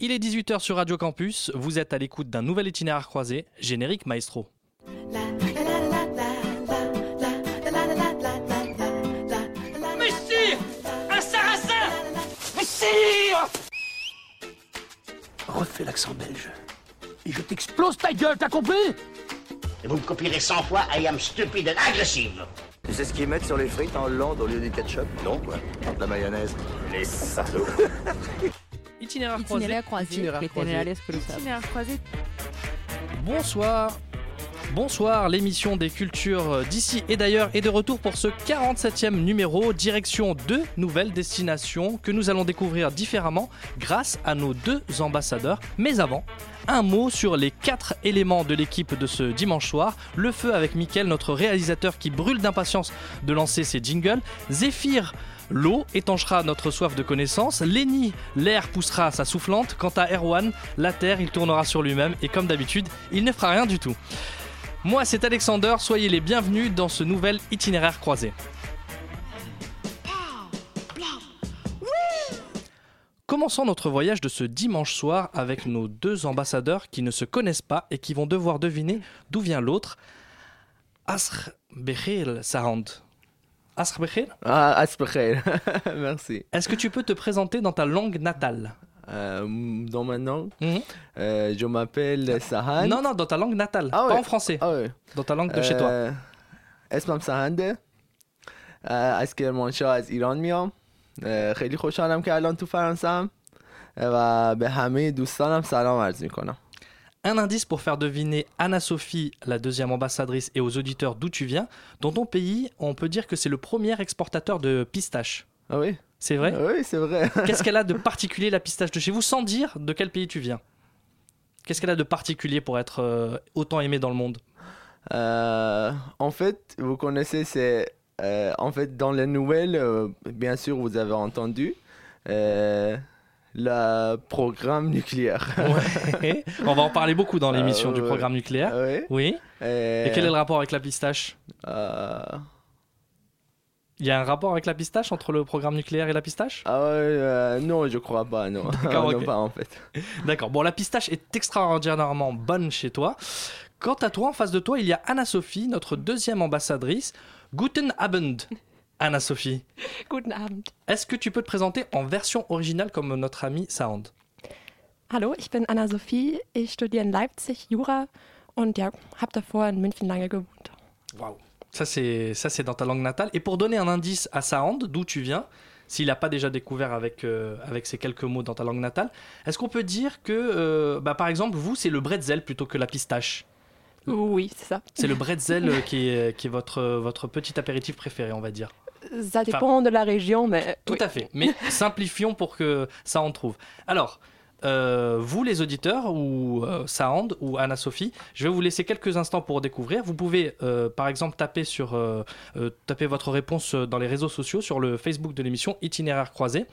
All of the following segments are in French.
Il est 18h sur Radio Campus, vous êtes à l'écoute d'un nouvel itinéraire croisé, générique maestro. Messire Un sarrasin Refais l'accent belge. Et je t'explose ta gueule, t'as compris Et vous me copierez 100 fois I am stupid and aggressive. Tu sais ce qu'ils mettent sur les frites en Hollande au lieu du ketchup Non, quoi. De la mayonnaise. Les salauds. Itinéraire croisé. Itinéraire croisé. Itinéraire Que croisé. tenés exclusivo. Itinéraire croisé. Bonsoir. Bonsoir, l'émission des cultures d'ici et d'ailleurs est de retour pour ce 47e numéro, direction deux nouvelles destinations que nous allons découvrir différemment grâce à nos deux ambassadeurs. Mais avant, un mot sur les quatre éléments de l'équipe de ce dimanche soir. Le feu avec Mickaël, notre réalisateur qui brûle d'impatience de lancer ses jingles. Zéphyr, L'eau étanchera notre soif de connaissance, Lenny, l'air poussera sa soufflante, quant à Erwan, la terre, il tournera sur lui-même et comme d'habitude, il ne fera rien du tout. Moi, c'est Alexander, soyez les bienvenus dans ce nouvel itinéraire croisé. Commençons notre voyage de ce dimanche soir avec nos deux ambassadeurs qui ne se connaissent pas et qui vont devoir deviner d'où vient l'autre. Asr Bechir Sahand. Asr Bechir, Ah, Asperger. Merci. est-ce que tu peux te présenter dans ta langue natale Euh, dans ma langue, Mhm. euh, je m'appelle Sahan. Non, non, dans ta langue natale, Ah pas ouais. en français, Ah ouais. dans ta langue de chez toi. اه، اسمم سهنده اه، از کرمانشاه از ایران میام اه، خیلی خوشحالم که الان تو فرانسه و به همه دوستانم سلام عرض میکنم un indice pour faire deviner Anna-Sophie, la deuxième ambassadrice, et aux auditeurs d'où tu viens. Dans ton pays, on peut dire que c'est le premier exportateur de pistaches. Ah oui C'est vrai Ah Oui, c'est vrai. Qu'est-ce qu'elle a de particulier, la pistache de chez vous, sans dire de quel pays tu viens? Qu'est-ce qu'elle a de particulier pour être euh, autant aimée dans le monde? Euh, en fait, vous connaissez, c'est. euh, en fait, dans les nouvelles, bien sûr, vous avez entendu le programme nucléaire. Ouais. On va en parler beaucoup dans l'émission Euh, du programme nucléaire. Ah oui. Oui. Et quel est le rapport avec la pistache euh, Il y a un rapport avec la pistache entre le programme nucléaire et la pistache Ah euh, non, je crois pas, non. D'accord, non, ok. pas en fait. D'accord. Bon, la pistache est extraordinairement bonne chez toi. Quant à toi, en face de toi, il y a Anna-Sophie, notre deuxième ambassadrice. Guten Abend, Anna-Sophie. Guten Abend. Est-ce que tu peux te présenter en version originale comme notre ami Sound? Hallo, ich bin Anna-Sophie. Ich studiere in Leipzig Jura und ja, habe davor in München lange gewohnt. Waouh. Ça, c'est ça, c'est dans ta langue natale. Et pour donner un indice à Sound, d'où tu viens, s'il n'a pas déjà découvert avec, euh, avec ces quelques mots dans ta langue natale, est-ce qu'on peut dire que, euh, bah, par exemple, vous, c'est le bretzel plutôt que la pistache? Oui, c'est ça. C'est le bretzel qui est, qui est votre, votre petit apéritif préféré, on va dire. Ça dépend de la région, mais Tout oui. à fait. Mais simplifions pour que ça en trouve. Alors, euh, vous les auditeurs, ou euh, Sound, ou Anna-Sophie, je vais vous laisser quelques instants pour découvrir. Vous pouvez, euh, par exemple, taper, sur, euh, euh, taper votre réponse dans les réseaux sociaux, sur le Facebook de l'émission Itinéraire croisé,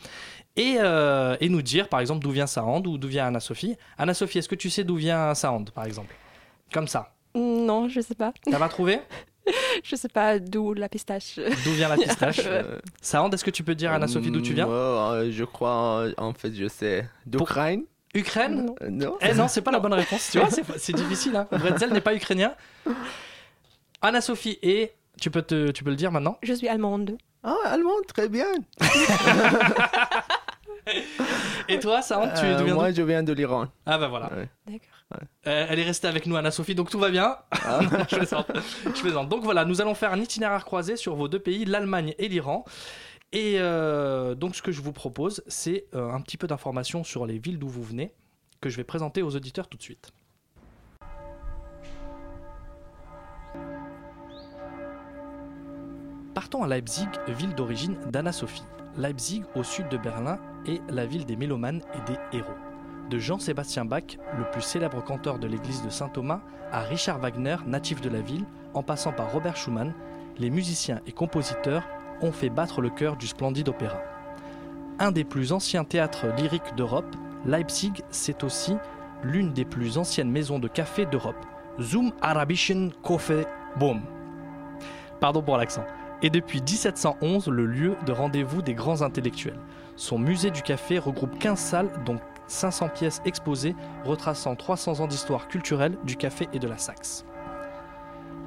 et, euh, et nous dire, par exemple, d'où vient Sound ou d'où vient Anna-Sophie. Anna-Sophie, est-ce que tu sais d'où vient Sound, par exemple? Comme ça. Non, je sais pas. T'as pas trouvé? Je sais pas d'où la pistache. D'où vient la pistache Euh, Sound, est-ce que tu peux dire, Anna-Sophie, d'où tu viens moi, euh, Je crois, euh, en fait, je sais. D'Ukraine Ukraine Non. Euh, Non Eh non, c'est pas la bonne réponse. Tu vois, c'est, c'est difficile. Hein. Bretzel n'est pas ukrainien. Anna-Sophie et tu peux, te, tu peux le dire maintenant. Je suis allemande. Ah, allemand, très bien. Et toi, Sarah, tu Euh, d'où viens moi, je viens de l'Iran. Ah bah voilà. Ouais. D'accord. Euh, elle est restée avec nous, Anna-Sophie, donc tout va bien. Ah. je, plaisante. je plaisante. Donc voilà, nous allons faire un itinéraire croisé sur vos deux pays, l'Allemagne et l'Iran. Et euh, donc ce que je vous propose, c'est euh, un petit peu d'informations sur les villes d'où vous venez, que je vais présenter aux auditeurs tout de suite. Partons à Leipzig, ville d'origine d'Anna-Sophie. Leipzig, au sud de Berlin, est la ville des mélomanes et des héros. De Jean-Sébastien Bach, le plus célèbre canteur de l'église de Saint-Thomas, à Richard Wagner, natif de la ville, en passant par Robert Schumann, les musiciens et compositeurs ont fait battre le cœur du splendide opéra. Un des plus anciens théâtres lyriques d'Europe, Leipzig, c'est aussi l'une des plus anciennes maisons de café d'Europe. Zum Arabischen Kaffee Boom. Pardon pour l'accent. Et depuis 1711, le lieu de rendez-vous des grands intellectuels. Son musée du café regroupe 15 salles, dont 500 pièces exposées retraçant 300 ans d'histoire culturelle du café et de la Saxe.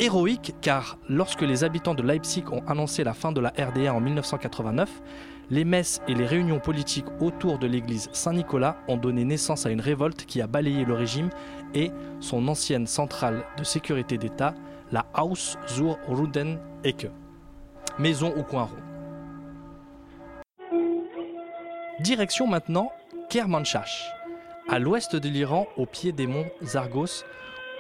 Héroïque car lorsque les habitants de Leipzig ont annoncé la fin de la RDA en 1989, les messes et les réunions politiques autour de l'église Saint-Nicolas ont donné naissance à une révolte qui a balayé le régime et son ancienne centrale de sécurité d'État, la Haus zur Ruden Ecke, maison au coin rond. Direction maintenant Kermanshah. À l'ouest de l'Iran, au pied des monts Zargos,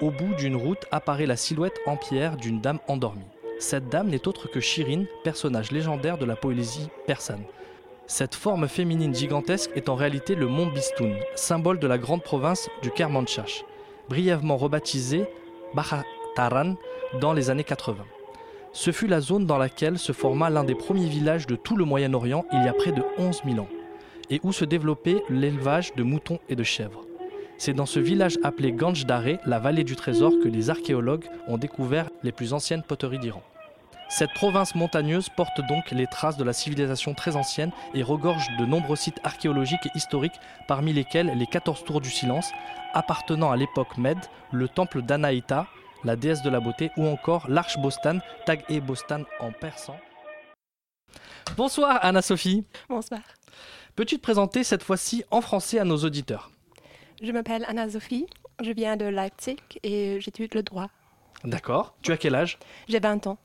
au bout d'une route apparaît la silhouette en pierre d'une dame endormie. Cette dame n'est autre que Shirin, personnage légendaire de la poésie persane. Cette forme féminine gigantesque est en réalité le mont Bistoun, symbole de la grande province du Kermanshah, brièvement rebaptisé Bahataran dans les années 80. Ce fut la zone dans laquelle se forma l'un des premiers villages de tout le Moyen-Orient il y a près de 11 000 ans, et où se développait l'élevage de moutons et de chèvres. C'est dans ce village appelé Ganj Dareh, la vallée du trésor, que les archéologues ont découvert les plus anciennes poteries d'Iran. Cette province montagneuse porte donc les traces de la civilisation très ancienne et regorge de nombreux sites archéologiques et historiques, parmi lesquels les 14 tours du silence, appartenant à l'époque Mède, le temple d'Anaïta, la déesse de la beauté, ou encore l'arche Bostan, Tag-e-Bostan en persan. Bonsoir Anna-Sophie. Bonsoir. Peux-tu te présenter cette fois-ci en français à nos auditeurs? Je m'appelle Anna-Sophie, je viens de Leipzig et j'étudie le droit. D'accord. Tu as quel âge? J'ai 20 ans,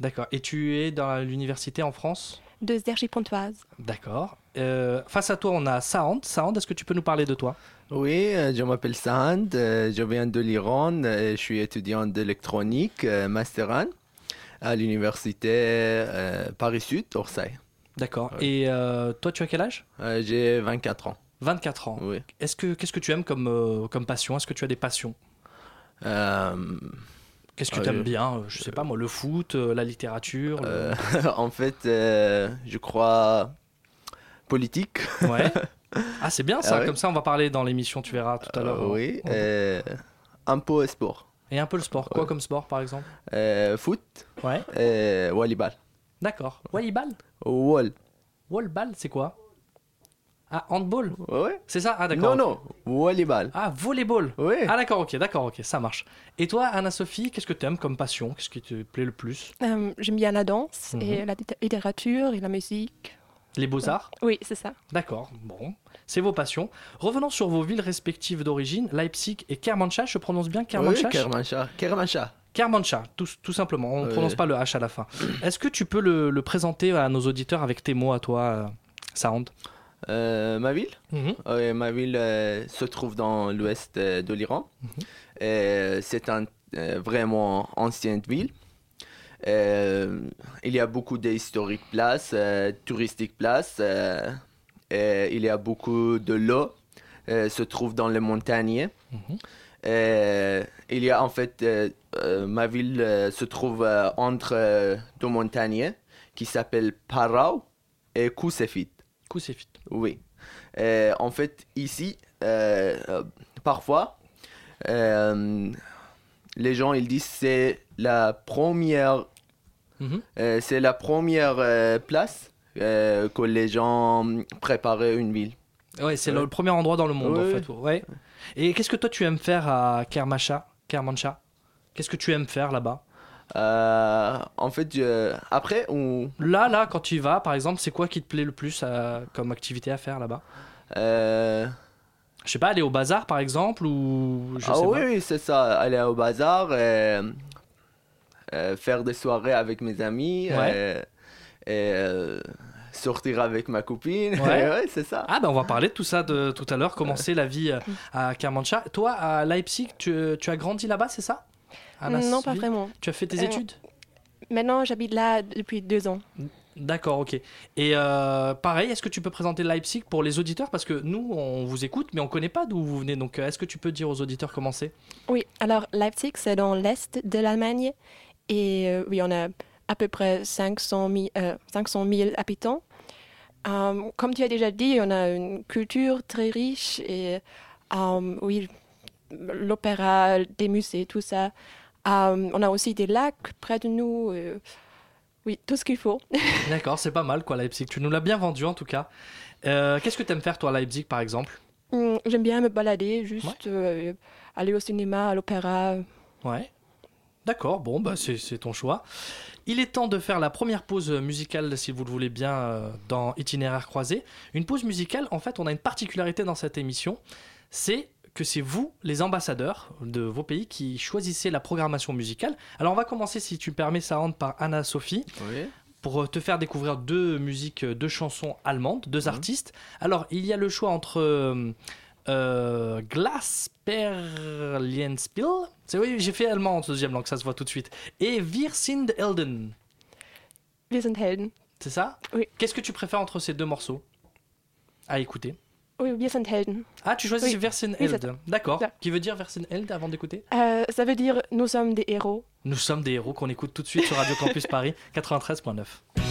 D'accord. Et tu es dans l'université en France? De Cergy-Pontoise. D'accord. Euh, face à toi, on a Saand. Saand, est-ce que tu peux nous parler de toi? Oui, euh, je m'appelle Sand, euh, je viens de l'Iran, je suis étudiant d'électronique, Master 1, à l'université Paris-Sud, Orsay. D'accord. Ouais. Et euh, toi, tu as quel âge? Euh, J'ai 24 ans, 24 ans. oui. Est-ce que qu'est-ce que tu aimes comme euh, comme passion? Est-ce que tu as des passions? Qu'est-ce que tu aimes bien? Je sais pas moi, le foot, la littérature. le- en fait, je crois politique. Ouais. Ah, c'est bien ça. Ah ouais Comme ça, on va parler dans l'émission. Tu verras tout à l'heure. Euh, oui, On- euh, un peu sport. Et un peu le sport. Quoi Ouais. comme sport, par exemple? Euh, foot, Ouais. et volleyball. D'accord. Volleyball? Wall. Wallball, c'est quoi? Ah, handball. Ouais. C'est ça? Ah, d'accord. Non, ok. non, volleyball. Ah, volleyball. Oui. Ah d'accord, ok, d'accord, ok, ça marche. Et toi, Anna-Sophie, qu'est-ce que tu aimes comme passion? Qu'est-ce qui te plaît le plus? Euh, J'aime bien la danse Mhm. et la litté- littérature et la musique. Les beaux-arts? Oui, c'est ça. D'accord, bon, c'est vos passions. Revenons sur vos villes respectives d'origine, Leipzig et Kermanshah, je prononce bien Oui, Kermanshah Kermanshah. Kermanshah. Kermanshah, tout, tout simplement, on ne prononce pas le H à la fin. Est-ce que tu peux le, le présenter à nos auditeurs avec tes mots à toi, euh, Sound Euh, ma ville? Mhm. Euh, Ma ville euh, se trouve dans l'ouest euh, de l'Iran. Mhm. C'est une vraiment ancienne ville. Euh, il y a beaucoup d'historiques places, euh, touristiques places. euh, il y a beaucoup de l'eau. se trouve dans les montagnes. Mhm. Euh, il y a en fait, euh, euh, ma ville se trouve entre deux montagnes qui s'appellent Parau et Kousefit. Coup, c'est fit. Oui. En fait, ici, parfois, les gens ils disent c'est la première, Mhm. euh, c'est la première euh, place euh, que les gens préparaient une ville. Ouais, c'est Ouais. le premier endroit dans le monde Ouais, en fait. Ouais. Et qu'est-ce que toi tu aimes faire à Kermanshah Kermanshah? Qu'est-ce que tu aimes faire là-bas? En fait, je- après, on, Là, là, quand tu y vas, par exemple, c'est quoi qui te plaît le plus comme activité à faire là-bas? Je sais pas, aller au bazar par exemple ou je ah sais oui, pas. oui, c'est ça, aller au bazar, et, euh, faire des soirées avec mes amis, Ouais. euh, et euh, sortir avec ma copine. Ouais. Ouais, c'est ça. Ah ben on va parler de tout ça de tout à l'heure, commencer la vie euh, à Kermanshah. Toi, à Leipzig, tu, tu as grandi là-bas, c'est ça? Non, pas vraiment. Tu as fait tes Euh, études? Maintenant, j'habite là depuis deux ans. D'accord, ok. Et euh, pareil, est-ce que tu peux présenter Leipzig pour les auditeurs? Parce que nous, on vous écoute, mais on connaît pas d'où vous venez. Donc, euh, est-ce que tu peux dire aux auditeurs comment c'est? Oui, alors Leipzig, c'est dans l'est de l'Allemagne. Et euh, oui, on a à peu près 500 000, euh, 500 000 habitants. Comme tu as déjà dit, on a une culture très riche et oui, l'opéra, des musées, tout ça. On a aussi des lacs près de nous. Oui, tout ce qu'il faut. D'accord, c'est pas mal quoi, Leipzig. Tu nous l'as bien vendu en tout cas. Euh, Qu'est-ce que tu aimes faire toi à Leipzig par exemple? Hum, J'aime bien me balader, juste euh, aller au cinéma, à l'opéra. Ouais. D'accord, bon, bah c'est c'est ton choix. Il est temps de faire la première pause musicale, si vous le voulez bien, euh, dans Itinéraire croisé. Une pause musicale, en fait, on a une particularité dans cette émission, c'est que c'est vous, les ambassadeurs de vos pays, qui choisissez la programmation musicale. Alors on va commencer, si tu me permets, ça rentre par Anna-Sophie, Oui. pour euh, te faire découvrir deux musiques, euh, deux chansons allemandes, deux artistes. Alors, il y a le choix entre euh, euh, Glasperlienspiel, c'est oui, j'ai fait allemand en deuxième langue, ça se voit tout de suite, et Wir sind Helden, Wir sind Helden. c'est ça? Oui. Qu'est-ce que tu préfères entre ces deux morceaux? À écouter Oui, Helden. Ah, tu choisis Oui. Helden, d'accord. Qui veut dire Helden avant d'écouter? Euh, ça veut dire nous sommes des héros. Nous sommes des héros qu'on écoute tout de suite sur Radio Campus Paris 93.9.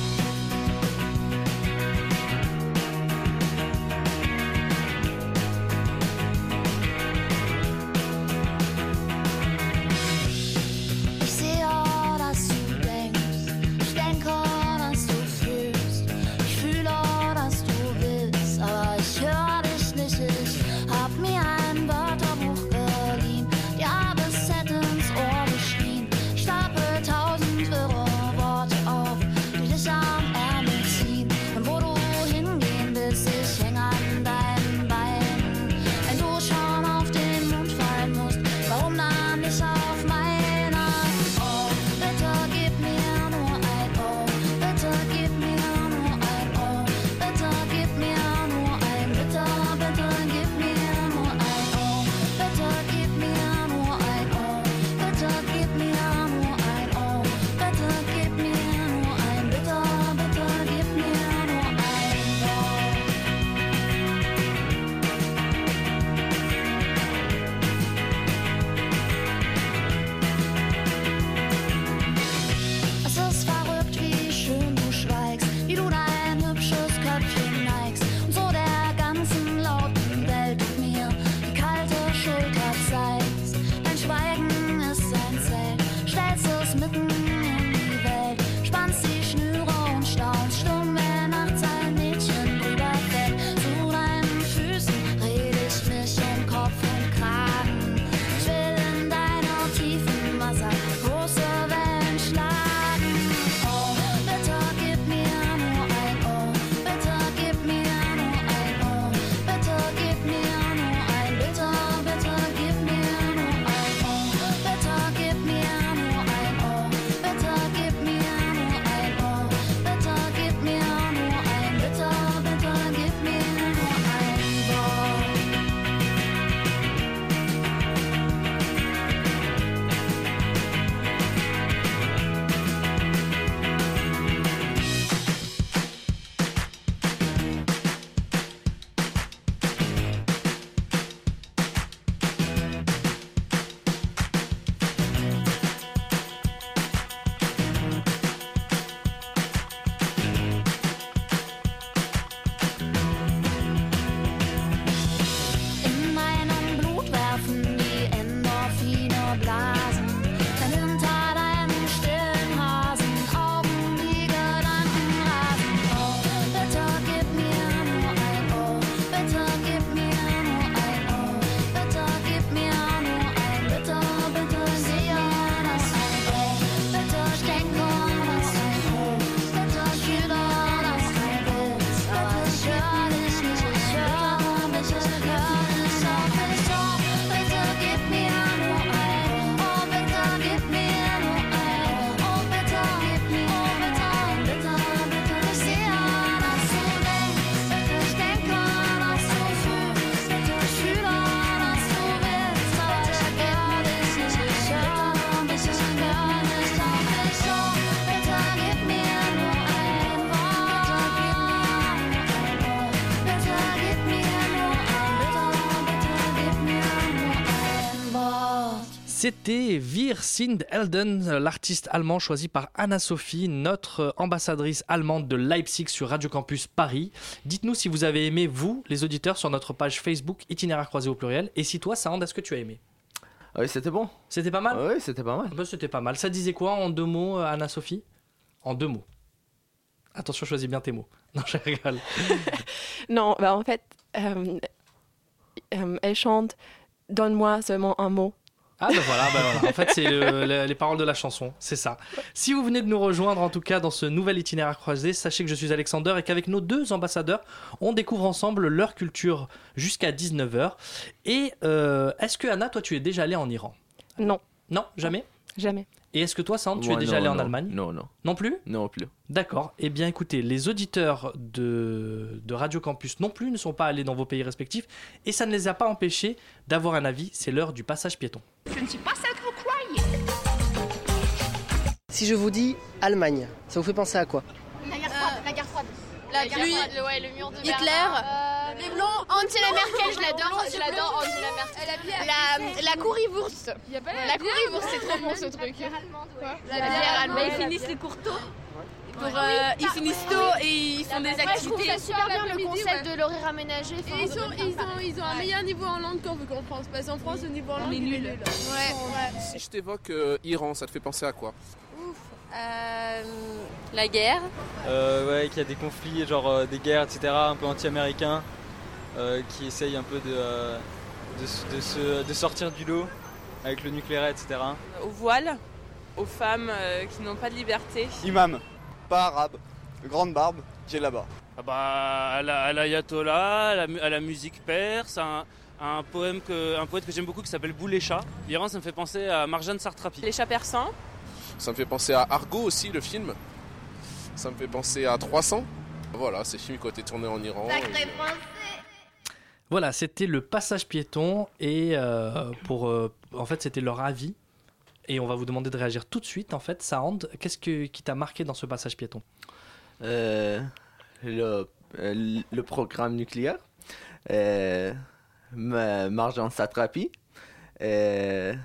C'était Wir sind Helden, l'artiste allemand choisi par Anna-Sophie, notre ambassadrice allemande de Leipzig sur Radio Campus Paris. Dites-nous si vous avez aimé, vous, les auditeurs, sur notre page Facebook Itinéraire croisé au pluriel. Et si toi, Sand, est-ce que tu as aimé? Ah Oui, c'était bon. C'était pas mal? Oui, c'était pas mal. Bah, C'était pas mal. Ça disait quoi en deux mots, euh, Anna-Sophie? En deux mots. Attention, choisis bien tes mots. Non, je rigole. Non, bah en fait, euh, euh, elle chante Donne-moi seulement un mot. Ah ben voilà, ben voilà. en fait c'est le- le- les paroles de la chanson, c'est ça. Si vous venez de nous rejoindre en tout cas dans ce nouvel itinéraire croisé, sachez que je suis Alexander et qu'avec nos deux ambassadeurs, on découvre ensemble leur culture jusqu'à 19h. Et euh, est-ce que Anna, toi tu es déjà allée en Iran? Non, Non, jamais? Jamais. Et est-ce que toi Sand, tu es déjà non, allé en non, Allemagne Non, non, Non plus non plus. D'accord. Eh bien, écoutez, les auditeurs de, de Radio Campus non plus ne sont pas allés dans vos pays respectifs et ça ne les a pas empêchés d'avoir un avis. C'est l'heure du passage piéton. Je ne suis pas celle que vous croyez. Si je vous dis Allemagne, ça vous fait penser à quoi? La guerre froide. La guerre froide. La pluie, le- ouais, le mur de Hitler, Berlin. euh, les blancs, Angela Merkel, je l'adore, je l'adore, Angela Merkel. La, la currywurst. La currywurst, c'est trop bon ce truc. La bière allemande. ils finissent les courteaux. Pour, Oui, euh, ils bah, finissent ouais. tôt et ils font des Ouais, je trouve activités. ça super bien le concept de l'horaire aménagé. Et ils, sont, ils, ont, ils ont un meilleur niveau en langue qu'en qu'en France. Parce qu'en France, au niveau en langue, est il est nul. nul. Ouais, ouais. Si je t'évoque euh, Iran, ça te fait penser à quoi? Euh, la guerre. Euh, ouais, qu'il y a des conflits, genre euh, des guerres, etc., un peu anti-américains, euh, qui essayent un peu de, de, se- de sortir du lot avec le nucléaire, etc. Au voile, aux femmes euh, qui n'ont pas de liberté. Imam, pas arabe, grande barbe, qui est là-bas. Ah bah, à la- à l'ayatollah, à la, à la musique perse, un, un, poème que, un poète que j'aime beaucoup qui s'appelle Boulécha. L'Iran, ça me fait penser à Marjane Sartrapi. Les chats persans. Ça me fait penser à Argo aussi, le film. Ça me fait penser à 300. Voilà, ces films qui ont été tournés en Iran. Voilà, c'était le passage piéton et euh, pour euh, en fait c'était leur avis et on va vous demander de réagir tout de suite en fait. Sound, qu'est-ce que, qui t'a marqué dans ce passage piéton? Euh, le, le programme nucléaire, euh, Ma- Marjan Satrapi, euh,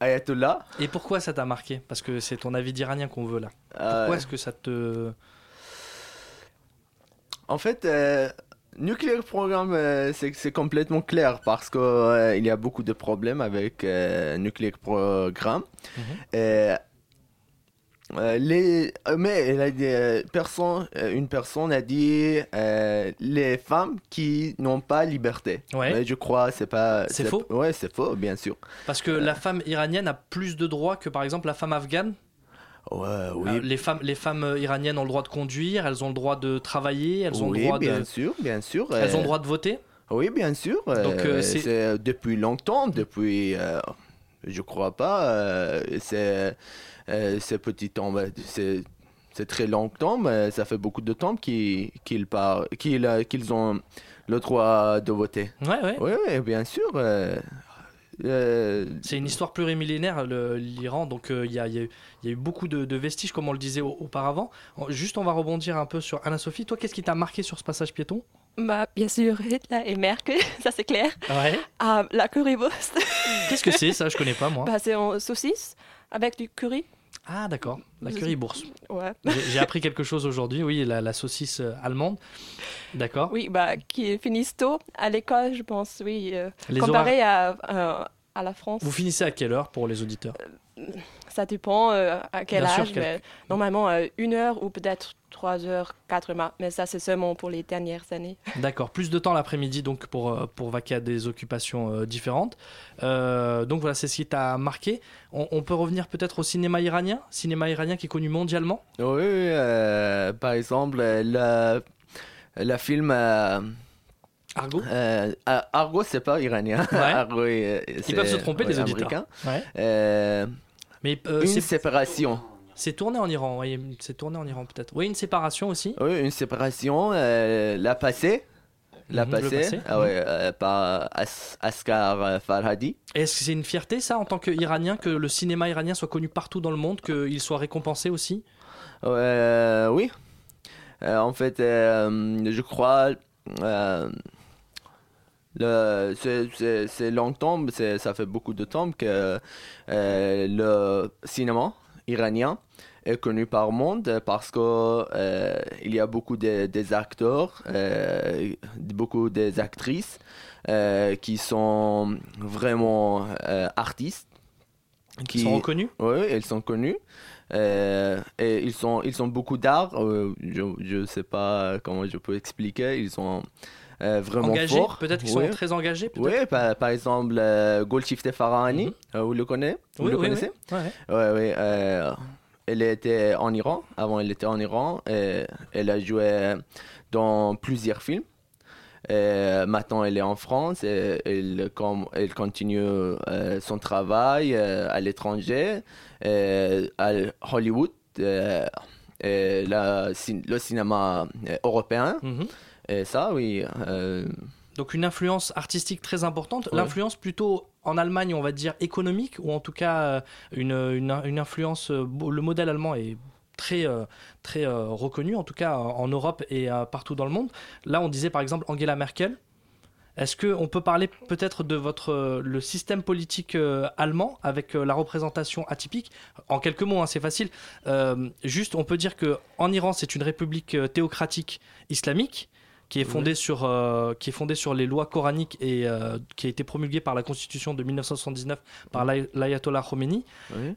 Ayatollah. Et pourquoi ça t'a marqué? Parce que c'est ton avis d'Iranien qu'on veut là. Euh, Pourquoi est-ce que ça te En fait, euh, Nuclear Programme, euh, c'est complètement clair parce qu'il y a beaucoup de problèmes avec euh, Nuclear Programme. Euh, euh, les, euh, mais elle a dit, euh, une personne a dit euh, les femmes qui n'ont pas liberté. Ouais. Mais je crois c'est pas. C'est faux? Ouais, c'est faux, bien sûr. Parce que la femme iranienne a plus de droits que par exemple la femme afghane? Ouais, oui. Les, femmes, les femmes iraniennes ont le droit de conduire, elles ont le droit de travailler, elles ont oui, le droit bien de. sûr, bien sûr. Elles ont le droit de voter? Oui, bien sûr. Donc, c'est- depuis longtemps, depuis, je crois pas, c'est euh, c'est petit temps, bah, c'est c'est très longtemps, mais ça fait beaucoup de temps qu'ils qu'ils par- qu'ils euh, qu'ils ont le droit de voter. Ouais, ouais. Oui, oui, bien sûr. euh, euh, C'est une histoire plurimillénaire, le- l'Iran, donc euh, il y, a, il y a eu- il y a eu beaucoup de, de vestiges, comme on le disait au- auparavant. Juste, on va rebondir un peu sur Anna-Sophie. Toi, qu'est-ce qui t'a marqué sur ce passage piéton? Bah, bien sûr, Hitler et Merkel, ça c'est clair. Ouais. Ah, la currywurst. Qu'est-ce que c'est, ça Je connais pas, moi. Bah, c'est en saucisse avec du curry. Ah, d'accord. La currybourse. Ouais. J'ai appris quelque chose aujourd'hui, oui, la, la saucisse euh, allemande. D'accord. Oui, bah, qui finissent tôt à l'école, je pense, oui. euh, comparé à, euh, à la France. Vous finissez à quelle heure pour les auditeurs Ça dépend euh, à quel Bien sûr, âge, quel- mais normalement euh, une heure ou peut-être trois heures, quatre heures. Mais ça, c'est seulement pour les dernières années. D'accord, plus de temps l'après-midi donc pour, euh, pour vaquer à des occupations euh, différentes. Euh, donc voilà, c'est ce qui t'a marqué. On, on peut revenir peut-être au cinéma iranien, cinéma iranien qui est connu mondialement? oui, euh, par exemple, euh, le, le film. Euh, Argo euh, ah, Argo, c'est pas iranien. Ouais. Argo, euh, Ils peuvent se tromper, les auditeurs. Ouais. Euh, Mais euh, une séparation. C'est tourné en Iran, oui, c'est tourné en Iran peut-être. Oui, une séparation aussi. Oui, une séparation. euh, la passée. La Mhm, le passée. passé, Ah ouais, euh, par As- Asghar euh, Farhadi. Est-ce que c'est une fierté ça en tant qu'Iranien que le cinéma iranien soit connu partout dans le monde, qu'il soit récompensé aussi? Euh, oui. Euh, en fait, euh, je crois. C'est- longtemps, ça fait beaucoup de temps que euh, le cinéma iranien est connu par le monde parce que euh, il y a beaucoup de- des acteurs, euh, beaucoup des actrices euh, qui sont vraiment artistes. Qui sont reconnus Oui, ils sont connus. Euh, et ils sont, ils ont beaucoup d'art. euh, je ne sais pas comment je peux expliquer. Ils ont euh, vraiment Engagés, forts. peut-être qu'ils sont très engagés, Oui, par, par exemple, euh, Golshifteh Farahani, euh, vous le connaissez? Vous Oui, le oui, connaissez? Oui. Ouais. Ouais, ouais. euh, elle était en Iran. Avant, elle était en Iran. Et elle a joué dans plusieurs films. Et maintenant, elle est en France. Et elle, continue euh, son travail euh, à l'étranger, euh, à Hollywood, euh, et la cin- le cinéma euh, européen. Mhm. Et ça, oui. euh, Donc une influence artistique très importante. Ouais. L'influence plutôt en Allemagne, on va dire économique, ou en tout cas euh, une, une, une influence. euh, Le modèle allemand est très, très reconnu, en tout cas en Europe et partout dans le monde. Là, on disait par exemple Angela Merkel. Est-ce qu'on peut parler peut-être de votre le système politique euh, allemand avec euh, la représentation atypique? En quelques mots, hein, c'est facile. Euh, juste, on peut dire que en Iran, c'est une république théocratique islamique qui est fondée sur euh, qui est fondée sur les lois coraniques et euh, qui a été promulguée par la Constitution de 1979 par l'ay- l'ayatollah Khomeini,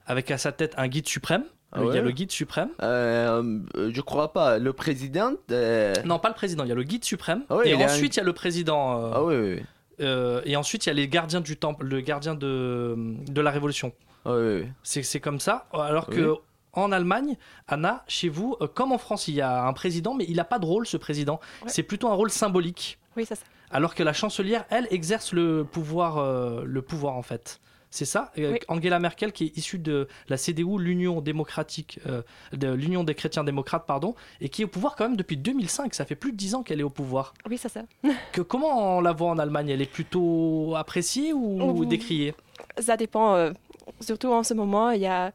avec à sa tête un guide suprême. Ah Il y a le guide suprême. euh, je crois pas. Le président. euh, Non, pas le président. Il y a le guide suprême. Ah et il un- ensuite, il y a le président. euh, Ah oui, oui, oui. euh, et ensuite, il y a les gardiens du temple, le gardien de, de la révolution. Oui, oui. C'est c'est comme ça. Alors que. En Allemagne, Anna, chez vous, euh, comme en France, il y a un président, mais il n'a pas de rôle, ce président. C'est plutôt un rôle symbolique. Oui, c'est ça. Alors que la chancelière, elle, exerce le pouvoir, euh, le pouvoir en fait. C'est ça? Euh, Oui. Angela Merkel, qui est issue de la CDU, l'Union démocratique, euh, de l'Union des chrétiens démocrates, pardon, et qui est au pouvoir quand même depuis 2005. Ça fait plus de 10 ans qu'elle est au pouvoir. Oui, c'est ça. Que, comment on la voit en Allemagne? Elle est plutôt appréciée ou décriée? Ça dépend. euh, surtout en ce moment, il y a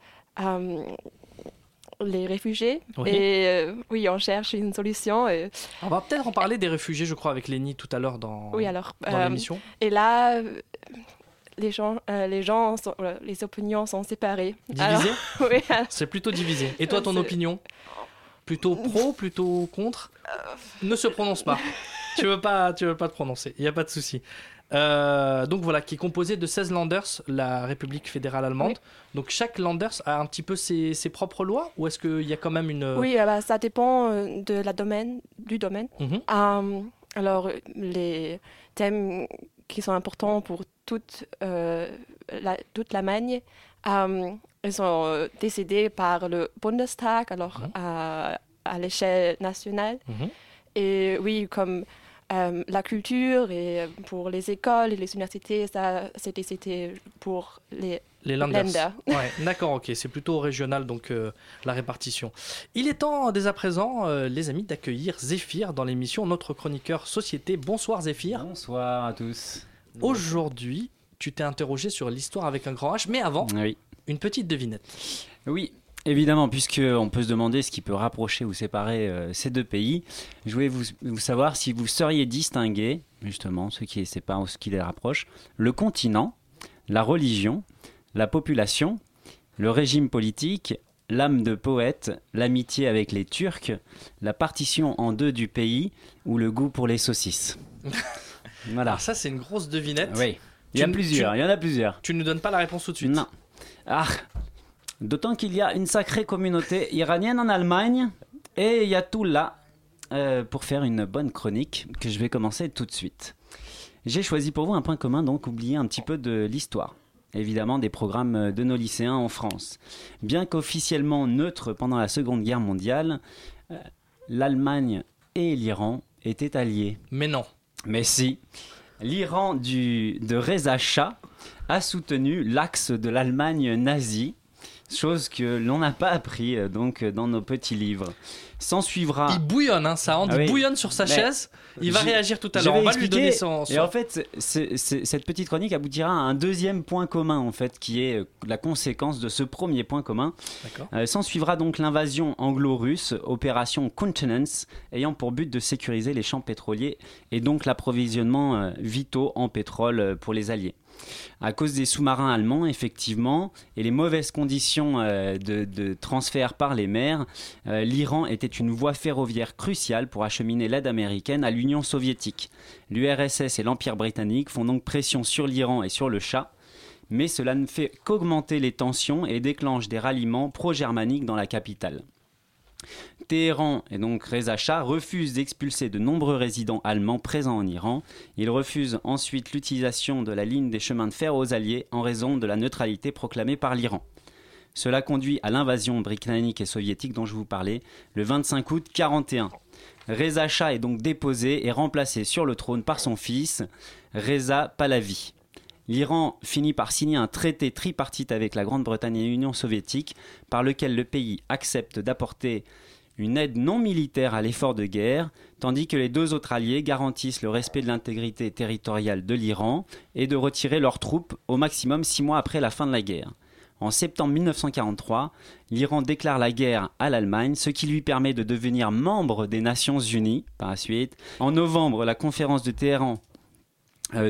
les réfugiés. Oui. Et euh, oui, on cherche une solution. et- On va peut-être en parler des réfugiés, je crois, avec Lenny tout à l'heure dans, oui, alors. dans euh, l'émission. Et là, euh, les gens, euh, les gens, sont- euh, les opinions sont séparées. Divisé oui. C'est plutôt divisé. Et toi, ton opinion Plutôt pro, plutôt contre Ne se prononce pas. tu veux pas, tu veux pas te prononcer. Il y a pas de souci. Euh, donc voilà, qui est composé de 16 Landers, la République fédérale allemande. Donc chaque Landers a un petit peu ses, ses propres lois ou est-ce qu'il y a quand même une... Oui, euh, bah, ça dépend euh, de la domaine, du domaine. Mhm. Euh, alors, euh, les thèmes qui sont importants pour toute, euh, la, toute l'Allemagne, euh, ils sont euh, décidés par le Bundestag, alors à, à l'échelle nationale. Mhm. Et oui, comme euh, la culture et pour les écoles et les universités, ça c'est décidé pour les, Les Landers. Länder. Ouais, d'accord, ok. C'est plutôt régional, donc euh, la répartition. Il est temps, dès à présent, euh, les amis, d'accueillir Zéphyr dans l'émission Notre chroniqueur Société. Bonsoir Zéphyr. Bonsoir à tous. Aujourd'hui, tu t'es interrogé sur l'histoire avec un grand H, mais avant, Oui. une petite devinette. Oui, évidemment, puisqu'on peut se demander ce qui peut rapprocher ou séparer euh, ces deux pays, je voulais vous, vous savoir si vous sauriez distinguer, justement, ce qui les sépare ou ce qui les rapproche, le continent, la religion, la population, le régime politique, l'âme de poète, l'amitié avec les Turcs, la partition en deux du pays ou le goût pour les saucisses. Voilà. Alors ça, c'est une grosse devinette. Oui. Il y a Tu- plusieurs, tu- il y en a plusieurs. Tu ne donnes pas la réponse tout de suite. Non. Ah, d'autant qu'il y a une sacrée communauté iranienne en Allemagne et il y a tout là euh, pour faire une bonne chronique que je vais commencer tout de suite. J'ai choisi pour vous un point commun, donc oublier un petit peu de l'histoire. Évidemment, des programmes de nos lycéens en France. Bien qu'officiellement neutre pendant la Seconde Guerre mondiale, euh, l'Allemagne et l'Iran étaient alliés. Mais non. Mais si. L'Iran de Reza Shah a soutenu l'axe de l'Allemagne nazie, chose que l'on n'a pas appris euh, donc euh, dans nos petits livres. S'en suivra. Il bouillonne, hein, ça. Ah il oui. bouillonne sur sa Mais chaise. Il va réagir tout à l'heure. On va lui donner son. Et son- en fait, cette petite chronique aboutira à un deuxième point commun, en fait, qui est euh, la conséquence de ce premier point commun. Euh, S'en suivra donc l'invasion anglo-russe, opération Continence, ayant pour but de sécuriser les champs pétroliers et donc l'approvisionnement euh, vitaux en pétrole euh, pour les Alliés. À cause des sous-marins allemands, effectivement, et les mauvaises conditions euh, de, transfert par les mers, euh, l'Iran était une voie ferroviaire cruciale pour acheminer l'aide américaine à l'Union soviétique. L'URSS et l'Empire britannique font donc pression sur l'Iran et sur le Shah, mais cela ne fait qu'augmenter les tensions et déclenche des ralliements pro-germaniques dans la capitale. Téhéran et donc Reza Shah refusent d'expulser de nombreux résidents allemands présents en Iran. Il refuse ensuite l'utilisation de la ligne des chemins de fer aux Alliés en raison de la neutralité proclamée par l'Iran. Cela conduit à l'invasion britannique et soviétique dont je vous parlais le 25 août 41. Reza Shah est donc déposé et remplacé sur le trône par son fils, Reza Pahlavi. L'Iran finit par signer un traité tripartite avec la Grande-Bretagne et l'Union soviétique par lequel le pays accepte d'apporter une aide non militaire à l'effort de guerre, tandis que les deux autres alliés garantissent le respect de l'intégrité territoriale de l'Iran et de retirer leurs troupes au maximum six mois après la fin de la guerre. En septembre 1943, l'Iran déclare la guerre à l'Allemagne, ce qui lui permet de devenir membre des Nations Unies par la suite. En novembre, la conférence de Téhéran,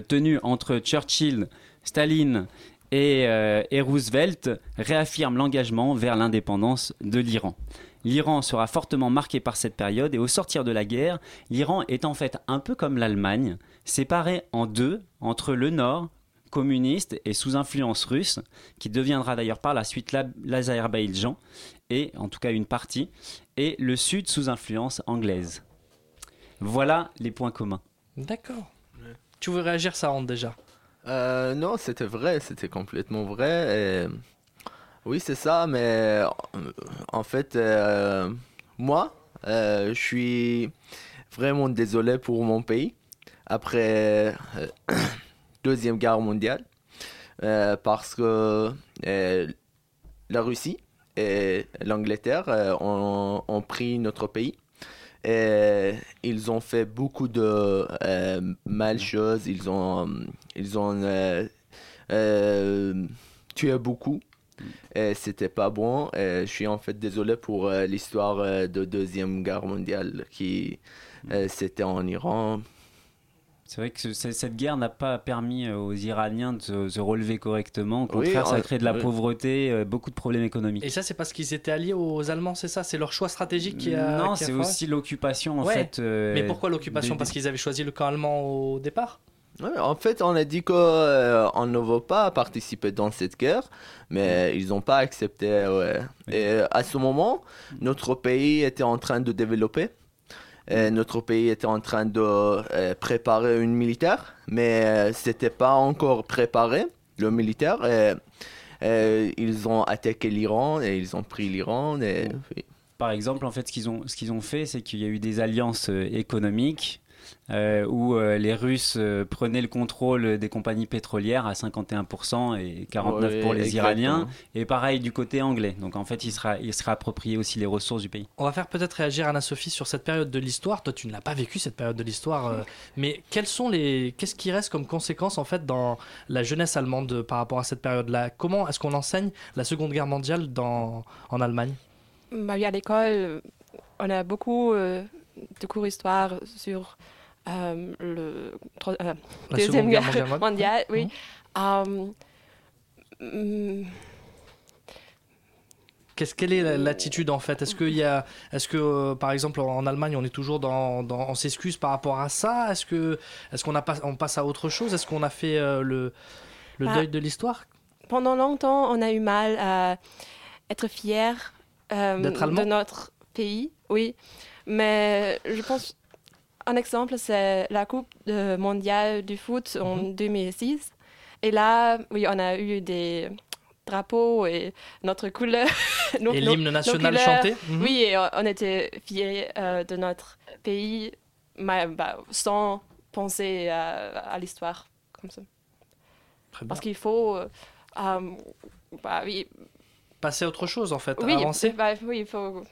tenue entre Churchill, Staline et, euh, et Roosevelt, réaffirme l'engagement vers l'indépendance de l'Iran. L'Iran sera fortement marqué par cette période et au sortir de la guerre, l'Iran est en fait un peu comme l'Allemagne, séparé en deux entre le nord communiste et sous influence russe, qui deviendra d'ailleurs par la suite la- l'Azerbaïdjan, et en tout cas une partie, et le sud sous influence anglaise. Voilà les points communs. D'accord. Tu veux réagir, ça rentre déjà Euh, non, c'était vrai, c'était complètement vrai. Oui, c'est ça, mais en fait, euh, moi, euh, je suis vraiment désolé pour mon pays après Deuxième Guerre mondiale, parce que la Russie et l'Angleterre ont pris notre pays. Et ils ont fait beaucoup de euh, mal choses. Ils ont, ils ont euh, euh, tué beaucoup. Et c'était pas bon. Et je suis en fait désolé pour euh, l'histoire euh, de Deuxième Guerre mondiale qui euh, c'était en Iran. C'est vrai que ce- ce- cette guerre n'a pas permis euh, aux Iraniens de se, se relever correctement. Au Oui, contraire, ça a créé de la oui. pauvreté, euh, beaucoup de problèmes économiques. Et ça, c'est parce qu'ils étaient alliés aux Allemands, c'est ça? C'est leur choix stratégique qui a. non, c'est aussi l'occupation en Ouais. fait. euh, Mais pourquoi l'occupation? des- Parce qu'ils avaient choisi le camp allemand au départ? Ouais, en fait, on a dit qu'on ne veut pas participer dans cette guerre, mais ils n'ont pas accepté. ouais. Et à ce moment, notre pays était en train de développer. Et notre pays était en train de euh, préparer une militaire, mais euh, c'était pas encore préparé, le militaire. Et, et ils ont attaqué l'Iran et ils ont pris l'Iran. Et, Par exemple, en fait, ce qu'ils ont, ce qu'ils ont fait, c'est qu'il y a eu des alliances euh, économiques euh, où euh, les Russes euh, prenaient le contrôle des compagnies pétrolières à 51% et 49% pour les Iraniens. exactement. Et pareil du côté anglais. Donc en fait, il sera, il sera approprié aussi les ressources du pays. On va faire peut-être réagir Anna-Sophie sur cette période de l'histoire. Toi, tu ne l'as pas vécu cette période de l'histoire, euh, mais quelles sont les, qu'est-ce qui reste comme conséquence en fait dans la jeunesse allemande par rapport à cette période-là? Comment est-ce qu'on enseigne la Seconde Guerre mondiale dans, en Allemagne? Bah oui, à l'école, on a beaucoup euh, de cours d'histoire sur euh, le euh, La Deuxième Guerre mondiale, oui. Euh, mm, Qu'est-ce quelle est la- l'attitude en fait? Est-ce qu'il y a, est-ce que euh, par exemple en Allemagne on est toujours dans, dans on s'excuse par rapport à ça? Est-ce que, est-ce qu'on a pas, on passe à autre chose? Est-ce qu'on a fait euh, le, le Ah. deuil de l'histoire? pendant longtemps, on a eu mal à être fier euh, de notre pays, oui. Mais je pense, un exemple, c'est la Coupe mondiale du foot en Mhm. 2006. Et là, oui, on a eu des drapeaux et notre couleur. nos- Et l'hymne national chanté Mhm. Oui, et on, était fiers euh, de notre pays, mais, bah, sans penser à, à l'histoire comme ça. Parce qu'il faut. euh, euh, bah, oui, Passer à autre chose en fait, oui, avancer, bah, oui, il faut.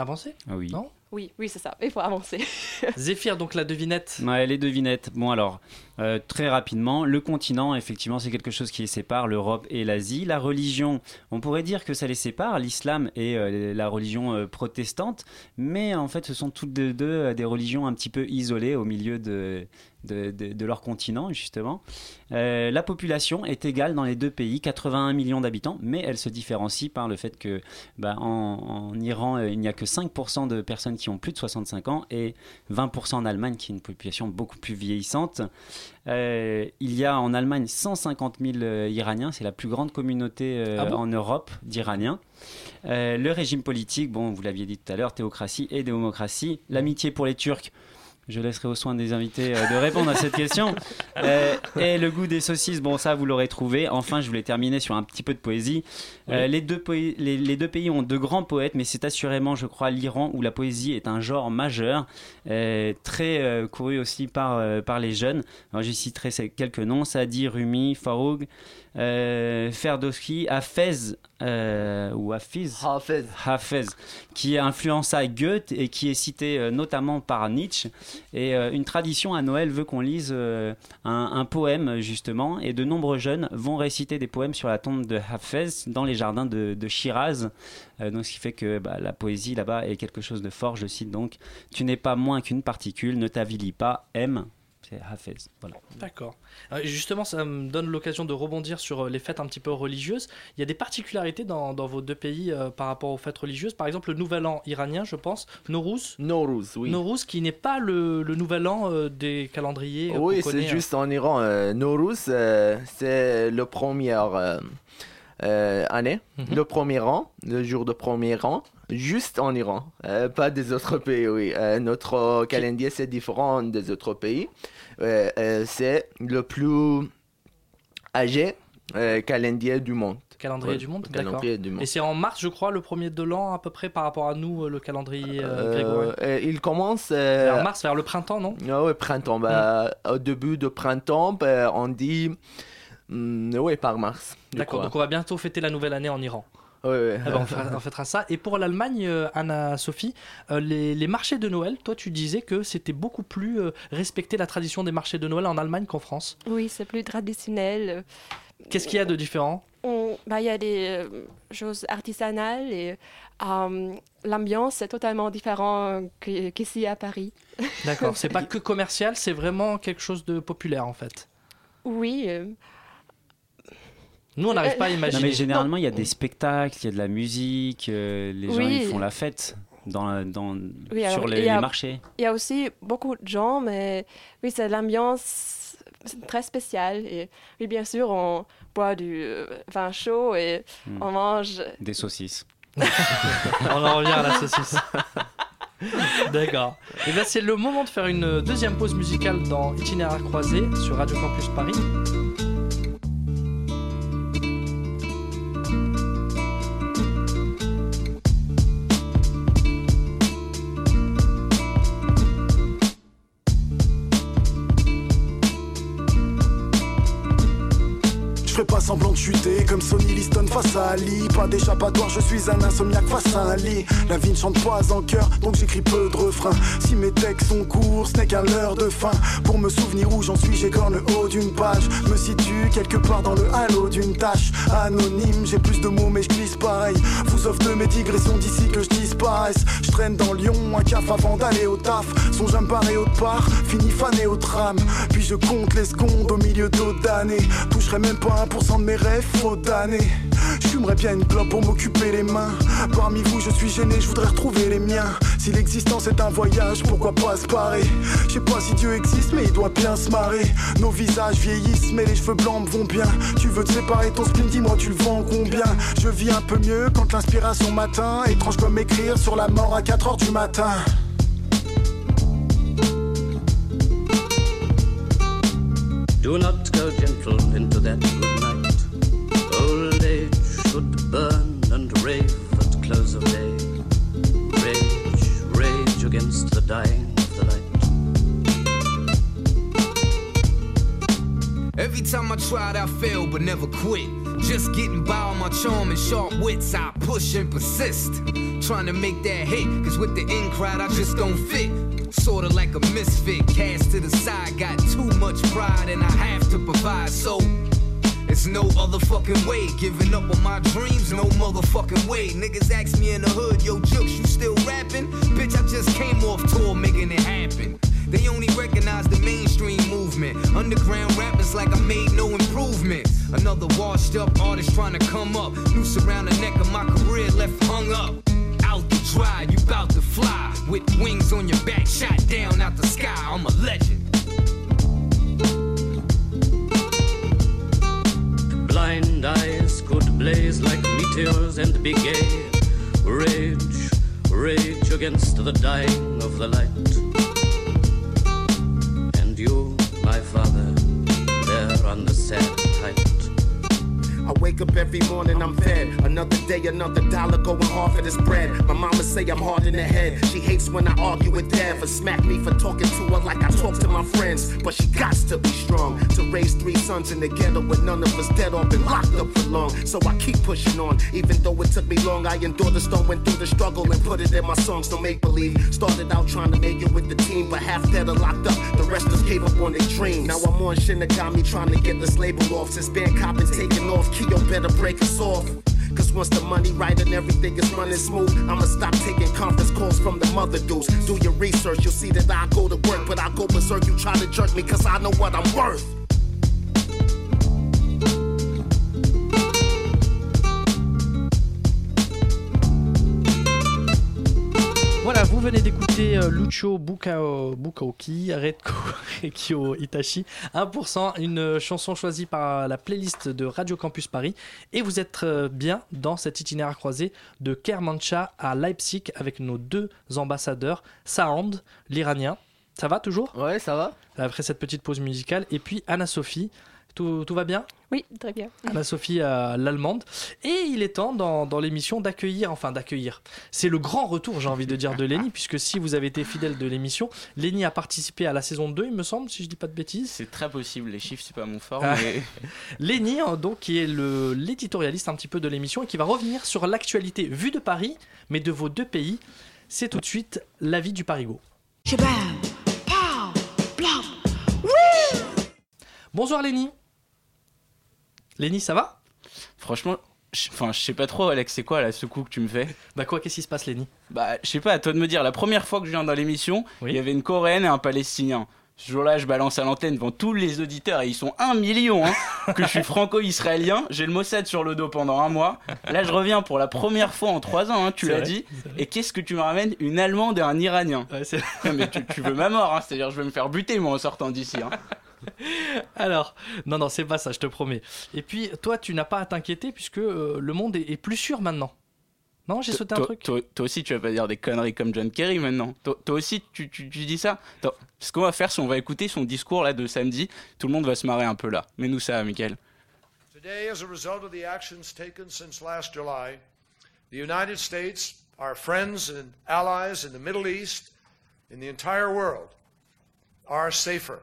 Avancer. Ah oui. Non? Oui, oui, c'est ça. Il faut avancer. Zéphyr donc la devinette. Ouais, les devinettes. Bon alors, euh, très rapidement, le continent, effectivement, c'est quelque chose qui les sépare, l'Europe et l'Asie. La religion, on pourrait dire que ça les sépare, l'islam et euh, la religion euh, protestante, mais en fait, ce sont toutes deux, des religions un petit peu isolées au milieu de, de, leur continent, justement. La population est égale dans les deux pays, 81 millions d'habitants, mais elle se différencie par le fait que bah, en, Iran, il n'y a que 5% de personnes qui ont plus de 65 ans et 20% en Allemagne, qui est une population beaucoup plus vieillissante. Euh, il y a en Allemagne 150 000 euh, Iraniens, c'est la plus grande communauté euh, Ah bon? en Europe d'Iraniens. Le régime politique, bon, vous l'aviez dit tout à l'heure, théocratie et démocratie. L'amitié pour les Turcs, je laisserai aux soins des invités euh, de répondre à cette question. Euh, et le goût des saucisses, bon, ça, vous l'aurez trouvé. Enfin, je voulais terminer sur un petit peu de poésie. Euh, les, deux poé- les, les deux pays ont de grands poètes, mais c'est assurément, je crois, l'Iran où la poésie est un genre majeur, très couru aussi par, par les jeunes. Alors, j'y citerai quelques noms Sadi, Rumi, Farouk, euh, Ferdowsi, Hafez, euh, ou Hafiz, Hafez, qui influença Goethe et qui est cité euh, notamment par Nietzsche. Et euh, une tradition à Noël veut qu'on lise euh, un, un poème, justement, et de nombreux jeunes vont réciter des poèmes sur la tombe de Hafez dans les jardins de, de Shiraz. Donc, ce qui fait que bah, la poésie là-bas est quelque chose de fort. Je cite donc Tu n'es pas moins qu'une particule, ne t'avilie pas, aime. C'est Hafez. Voilà. D'accord. Euh, Justement, ça me donne l'occasion de rebondir sur euh, les fêtes un petit peu religieuses. Il y a des particularités dans, dans vos deux pays euh, par rapport aux fêtes religieuses. Par exemple, le Nouvel An iranien, je pense, Nowruz. Nowruz, oui. Nowruz, qui n'est pas le, le Nouvel An euh, des calendriers. Oui, c'est connaît, juste en Iran. Nowruz, euh, c'est le premier euh, année, Mhm. le premier an, le jour de premier an, juste en Iran, Euh, pas des autres pays. Oui, Euh, notre calendrier c'est différent des autres pays. Euh, c'est le plus âgé calendrier du monde. Calendrier Ouais, du monde, calendrier d'accord. du monde. Et c'est en mars, je crois, le premier de l'an à peu près par rapport à nous, le calendrier grégorien. il commence Vers mars, vers le printemps, non? Ah ouais, printemps. Bah, Au début de printemps, bah, on dit. Hmm, oui, par mars. D'accord, donc on va bientôt fêter la nouvelle année en Iran. Ouais, ouais. Eh ben, on, fêtera ça. Et pour l'Allemagne, euh, Anna-Sophie, euh, les, les marchés de Noël, toi tu disais que c'était beaucoup plus euh, respecter la tradition des marchés de Noël en Allemagne qu'en France. Oui, c'est plus traditionnel. Qu'est-ce qu'il y a de différent? Bah, Il y a des choses artisanales et euh, l'ambiance est totalement différente qu'ici à Paris. D'accord, c'est pas que commercial, c'est vraiment quelque chose de populaire en fait. Oui. Euh, Nous, on n'arrive pas à Non, imaginer. mais généralement, il y a des spectacles, il y a de la musique, euh, les gens ils font la fête dans, dans, oui, alors, sur les, a- les marchés. Il y a aussi beaucoup de gens, mais oui, c'est l'ambiance très spéciale. Et oui, bien sûr, on boit du euh, vin chaud et Hmm. on mange. Des saucisses. on en revient à la saucisse. D'accord. Et bien c'est le moment de faire une deuxième pause musicale dans Itinéraire croisé sur Radio Campus Paris. Semblant de chuter comme Sonny Liston face à Ali. Pas d'échappatoire, je suis un insomniaque face à un lit. La vie ne chante pas en cœur, donc j'écris peu de refrains. Si mes textes sont courts, ce n'est qu'un leurre de fin. Pour me souvenir où j'en suis, j'écorne le haut d'une page. Me situe quelque part dans le halo d'une tâche. Anonyme, j'ai plus de mots, mais je glisse pareil. Vous offre de mes digressions d'ici que je disparaisse. Je traîne dans Lyon, un caf avant d'aller au taf. Songe à me barrer autre part, fini fané au tram. Puis je compte les secondes au milieu d'autres d'années. Toucherai même pas 1% mes rêves, faut d'années. J'fumerais bien une clope pour m'occuper les mains. Parmi vous, je suis gêné, je voudrais retrouver les miens. Si l'existence est un voyage, pourquoi pas se parer? Je sais pas si Dieu existe, mais il doit bien se marrer. Nos visages vieillissent, mais les cheveux blancs me vont bien. Tu veux te séparer ton spleen, dis-moi, tu le vends combien? Je vis un peu mieux quand l'inspiration m'atteint. Étrange comme écrire sur la mort à 4 heures du matin. Do not go gentle into that burn and rave at close of day. Rage, rage against the dying of the light. Every time I tried, I failed, but never quit. Just getting by on my charm and sharp wits, I push and persist. Trying to make that hit, cause with the in crowd, I just don't fit. Sorta like a misfit, cast to the side. Got too much pride, and I have to provide, so. It's no other fucking way. Giving up on my dreams, no motherfucking way. Niggas ask me in the hood, yo, Jukes, you still rapping? Bitch, I just came off tour making it happen. They only recognize the mainstream movement. Underground rappers like I made no improvement. Another washed up artist trying to come up. Noose around the neck of my career left hung up. out to dry, you bout to fly. With wings on your back, shot down out the sky. I'm a legend. Blind eyes could blaze like meteors and be gay. Rage, rage against the dying of the light. And you, my father, there on the height. I wake up every morning, I'm fed. Another day, another dollar going hard for this bread. My mama say I'm hard in the head. She hates when I argue with dad for smack me for talking to her like I talk to my friends. But she got to be strong to raise three sons in the ghetto with none of us dead or been locked up for long. So I keep pushing on, even though it took me long. I endured the storm, went through the struggle, and put it in my songs. No make believe. Started out trying to make it with the team, but half dead or locked up. The rest of gave up on their dreams. Now I'm on Shinigami trying to get this label off. Since band cop been taking off, Keo better break us off. Cause once the money right and everything is running smooth, I'ma stop taking conference calls from the mother dudes. Do your research, you'll see that I go to work, but I go berserk. You try to jerk me cause I know what I'm worth. Vous venez d'écouter euh, Lucho Bukao, Bukaoki, Redko Rekio Itachi, 1%, une euh, chanson choisie par la playlist de Radio Campus Paris. Et vous êtes euh, bien dans cet itinéraire croisé de Kermanshah à Leipzig avec nos deux ambassadeurs, Sound, l'iranien. Ça va toujours? Ouais, ça va. Après cette petite pause musicale. Et puis Anna-Sophie. Tout, tout va bien? Oui, très bien. Anna-Sophie euh, l'allemande. Et il est temps dans, dans l'émission d'accueillir, enfin d'accueillir. C'est le grand retour, j'ai envie de dire, de Lenny, puisque si vous avez été fidèle de l'émission, Lenny a participé à la saison 2, il me semble, si je dis pas de bêtises. C'est très possible, les chiffres c'est pas mon fort. Ah. Mais... Lenny, hein, donc, qui est le- l'éditorialiste un petit peu de l'émission et qui va revenir sur l'actualité vue de Paris, mais de vos deux pays. C'est tout de suite l'avis du Parigo. Bonsoir Lenny. Lenny, ça va? Franchement, je- enfin, je sais pas trop, Alex, c'est quoi là ce coup que tu me fais? Bah quoi, qu'est-ce qui se passe, Lenny? Bah, je sais pas, à toi de me dire. La première fois que je viens dans l'émission, il y avait une Coréenne et un Palestinien. Ce jour-là, je balance à l'antenne devant tous les auditeurs et ils sont un million, hein, que je suis franco-israélien. J'ai le Mossad sur le dos pendant un mois. Là, je reviens pour la première fois en trois ans, hein, tu l'as dit. Et qu'est-ce que tu me ramènes? Une Allemande et un Iranien. Mais tu, tu veux ma mort, hein, c'est-à-dire je vais me faire buter moi en sortant d'ici. Alors, non, non, c'est pas ça, je te promets. Et puis, toi, tu n'as pas à t'inquiéter puisque euh, le monde est, est plus sûr maintenant. Non, j'ai sauté un truc. Toi, aussi, tu vas pas dire des conneries comme John Kerry maintenant. Toi, aussi, tu, tu- tu dis ça Attends, Ce qu'on va faire, c'est on va écouter son discours là de samedi. Tout le monde va se marrer un peu là. Mais nous ça, Michael. Today, as a result of the actions taken since last July, the United States, our friends and allies in the Middle East, in the entire world, are safer.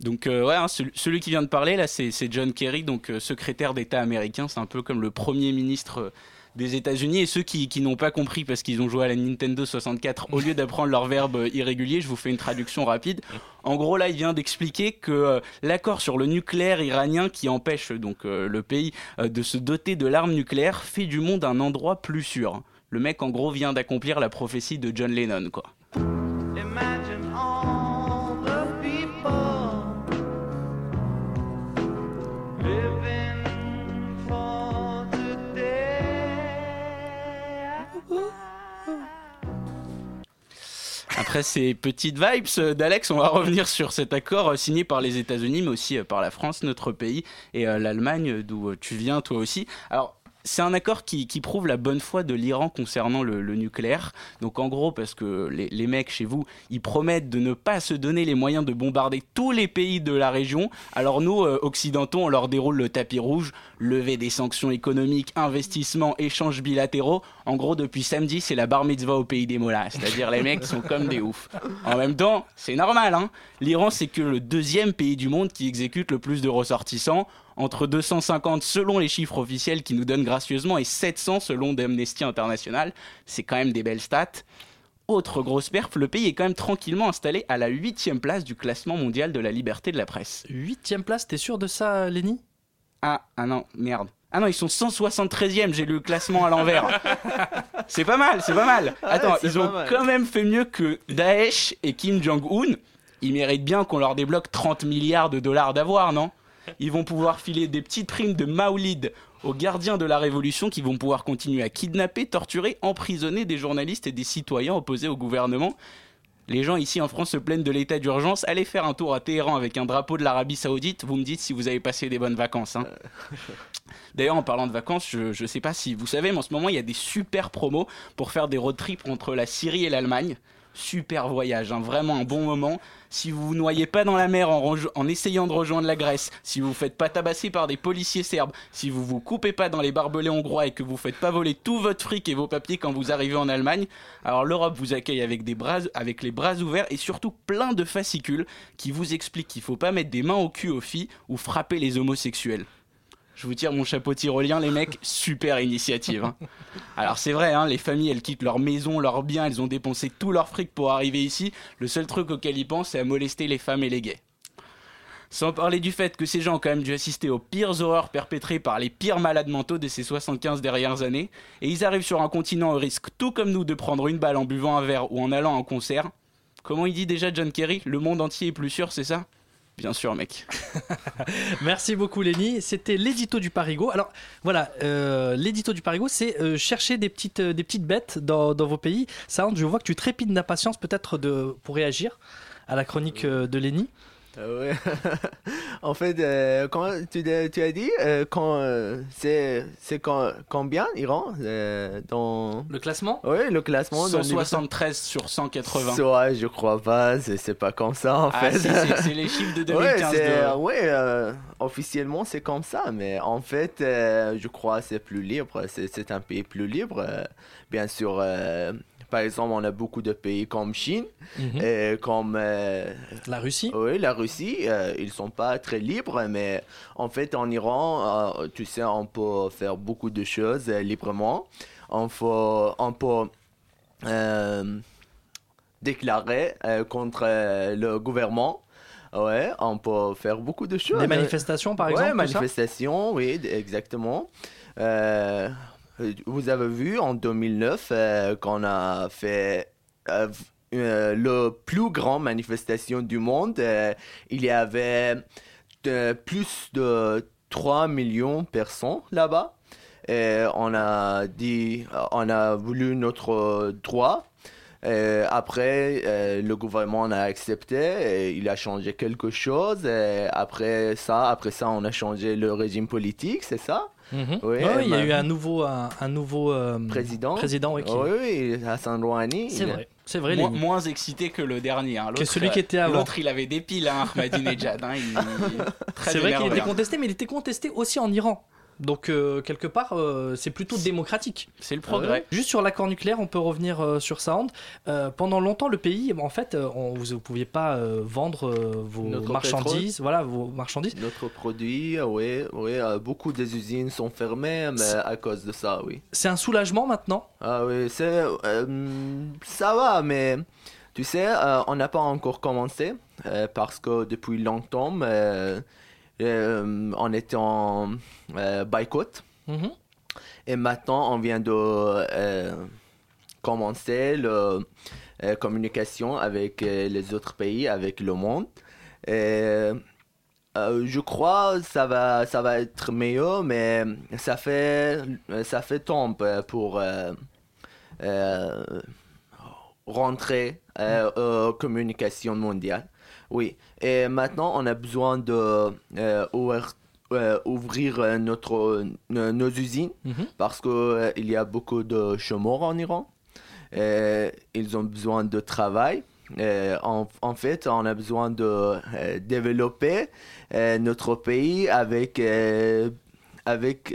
Donc euh, ouais, hein, celui, qui vient de parler là, c'est John Kerry, donc euh, secrétaire d'État américain. C'est un peu comme le premier ministre euh, des États-Unis. Et ceux qui, n'ont pas compris parce qu'ils ont joué à la Nintendo 64, au lieu d'apprendre leur verbe irrégulier, je vous fais une traduction rapide. En gros, là, il vient d'expliquer que l'accord sur le nucléaire iranien qui empêche donc le pays de se doter de l'arme nucléaire fait du monde un endroit plus sûr. Le mec, en gros, vient d'accomplir la prophétie de John Lennon, quoi. Après ces petites vibes d'Alex, on va revenir sur cet accord signé par les États-Unis, mais aussi euh, par la France, notre pays, et euh, l'Allemagne, d'où euh, tu viens toi aussi. Alors, c'est un accord qui, prouve la bonne foi de l'Iran concernant le, nucléaire. Donc en gros, parce que les, mecs chez vous, ils promettent de ne pas se donner les moyens de bombarder tous les pays de la région. Alors nous, euh, occidentaux, on leur déroule le tapis rouge, lever des sanctions économiques, investissements, échanges bilatéraux. En gros, depuis samedi, c'est la bar mitzvah au pays des mollahs. C'est-à-dire les mecs sont comme des oufs. En même temps, c'est normal. Hein L'Iran, c'est que le deuxième pays du monde qui exécute le plus de ressortissants entre 250 selon les chiffres officiels qui nous donnent gracieusement et 700 selon d'Amnesty International. C'est quand même des belles stats. Autre grosse perf, le pays est quand même tranquillement installé à la huitième place du classement mondial de la liberté de la presse. Huitième place, t'es sûr de ça, Lenny? Ah, ah non, merde. Ah non, ils sont 173e, j'ai lu le classement à l'envers. c'est pas mal, c'est pas mal. Attends, ils ont mal. quand même fait mieux que Daesh et Kim Jong-un. Ils méritent bien qu'on leur débloque 30 milliards de dollars d'avoir, non? Ils vont pouvoir filer des petites primes de Maulid aux gardiens de la Révolution qui vont pouvoir continuer à kidnapper, torturer, emprisonner des journalistes et des citoyens opposés au gouvernement. Les gens ici en France se plaignent de l'état d'urgence. Allez faire un tour à Téhéran avec un drapeau de l'Arabie Saoudite. Vous me dites si vous avez passé des bonnes vacances. hein. D'ailleurs, en parlant de vacances, je, je sais pas si vous savez, mais en ce moment, il y a des super promos pour faire des road trips entre la Syrie et l'Allemagne. Super voyage, hein, vraiment un bon moment. Si vous vous noyez pas dans la mer en, essayant de rejoindre la Grèce, si vous vous faites pas tabasser par des policiers serbes, si vous vous coupez pas dans les barbelés hongrois et que vous faites pas voler tout votre fric et vos papiers quand vous arrivez en Allemagne, alors l'Europe vous accueille avec, des bras, avec les bras ouverts et surtout plein de fascicules qui vous expliquent qu'il faut pas mettre des mains au cul aux filles ou frapper les homosexuels. Je vous tire mon chapeau tyrolien, les mecs, super initiative. hein. Alors c'est vrai, hein, les familles, elles quittent leur maison, leurs biens, elles ont dépensé tout leur fric pour arriver ici. Le seul truc auquel ils pensent, c'est à molester les femmes et les gays. Sans parler du fait que ces gens ont quand même dû assister aux pires horreurs perpétrées par les pires malades mentaux de ces 75 dernières années, et ils arrivent sur un continent au risque, tout comme nous, de prendre une balle en buvant un verre ou en allant à un concert. Comment il dit déjà John Kerry Le monde entier est plus sûr, c'est ça? Bien sûr, mec. Merci beaucoup Lenny. C'était l'édito du Parigo. Alors voilà, euh, l'édito du Parigo, c'est euh, chercher des petites, euh, des petites bêtes dans, dans vos pays. Ça, je vois que tu trépides d'impatience peut-être de, pour réagir à la chronique euh, de Lenny. Euh, ouais. en fait, euh, quand tu, tu as dit euh, quand euh, c'est c'est quand, combien Iran euh, dans le classement? Oui, le classement. dans le- 173 sur 180. Ouais, je crois pas, c'est pas comme ça en Ah, fait. si, c'est- les chiffres de 2015 Ouais, c'est- de- ouais, officiellement c'est comme ça, mais en fait, je crois que c'est plus libre, c'est c'est un pays plus libre. bien sûr, par exemple, on a beaucoup de pays comme Chine, et comme euh, la Russie. Oui, la Russie, euh, ils sont pas très libres, mais en fait, en Iran, tu sais, on peut faire beaucoup de choses librement. On, faut, on peut déclarer contre le gouvernement. Ouais, on peut faire beaucoup de choses. Des manifestations, par Ouais, exemple, ça? manifestations, oui, exactement. Euh, vous avez vu en 2009 euh, qu'on a fait euh, euh, le plus grand manifestation du monde. Euh, il y avait plus de 3 millions de personnes là-bas. Et on a dit, on a voulu notre droit. Et après, euh, le gouvernement a accepté et il a changé quelque chose. Et après ça, après ça, on a changé le régime politique, c'est ça? Mhm. Oui, Ouais, il y a eu un nouveau, un, un nouveau euh, président. président oui, qui- Oui, oui, Hassan Rouhani. C'est vrai, c'est vrai. Moins, excité que le dernier. hein. Que celui qui euh, était avant. L'autre, il avait des piles, hein, Ahmadinejad. hein. Il- très C'est vrai qu'il était hein. contesté, mais il était contesté aussi en Iran. Donc euh, quelque part, euh, c'est plutôt démocratique. C'est le progrès. Juste sur l'accord nucléaire, on peut revenir euh, sur Sound. Euh, pendant longtemps, le pays, en fait, euh, on, vous ne pouviez pas euh, vendre euh, vos Notre marchandises. pétrole. Voilà, vos marchandises. Notre produit, oui, oui, euh, beaucoup des usines sont fermées mais à cause de ça, oui. C'est un soulagement maintenant? Ah oui, c'est, euh, ça va, mais tu sais, euh, on n'a pas encore commencé euh, parce que depuis longtemps, euh, euh, on était en euh, boycott. Mhm. Et maintenant, on vient de euh, commencer la communication avec euh, les autres pays, avec le monde. Et, euh, je crois que ça va, ça va être meilleur, mais ça fait, ça fait temps euh, pour euh, euh, rentrer euh, aux communications mondiales. Oui, et maintenant on a besoin de euh, ouvrir, euh, ouvrir euh, notre, nos, usines Mhm. parce qu'il y a beaucoup de chômeurs en Iran. Et ils ont besoin de travail. Et en, en fait, on a besoin de développer notre pays avec, avec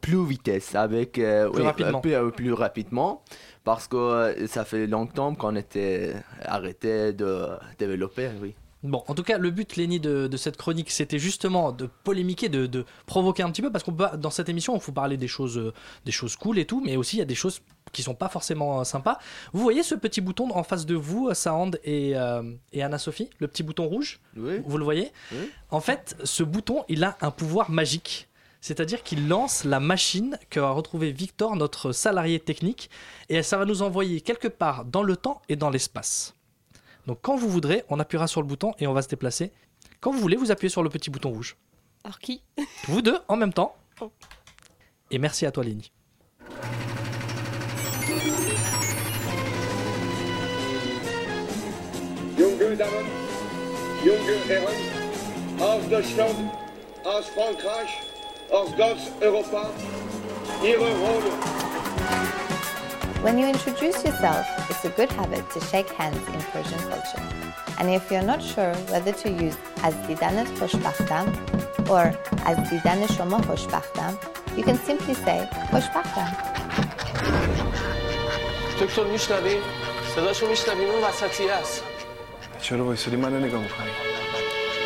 plus vitesse, avec Plus rapidement. plus, plus rapidement, parce que euh, ça fait longtemps qu'on était arrêté de développer, oui. Bon, en tout cas, le but, Lenny, de, de cette chronique, c'était justement de polémiquer, de, de provoquer un petit peu, parce qu'on peut dans cette émission, il faut parler des choses, euh, des choses cool et tout, mais aussi il y a des choses qui sont pas forcément euh, sympas. Vous voyez ce petit bouton en face de vous, Sahand et, euh, et Anna-Sophie, le petit bouton rouge? Oui. Vous le voyez? Oui. En fait, ce bouton, il a un pouvoir magique. C'est-à-dire qu'il lance la machine que va retrouver Victor, notre salarié technique, et ça va nous envoyer quelque part dans le temps et dans l'espace. Donc quand vous voudrez, on appuiera sur le bouton et on va se déplacer Quand vous voulez, vous appuyez sur le petit bouton rouge. Alors qui? Vous deux, en même temps. Oh. Et merci à toi, Lénie. Junge Damen, junge Herren, aus Deutschland, aus Frankreich, aus ganz Europa, Ihre Rolle. When you introduce yourself, it's a good habit to shake hands in Persian culture. And if you're not sure whether to use از دیدنت خوشبختم or از دیدن شما خوشبختم, you can simply say خوشبختم. دکتر میشنوی؟ صداشو میشنوی اون وسطی است چرا وایسادی من نگاه می‌کنی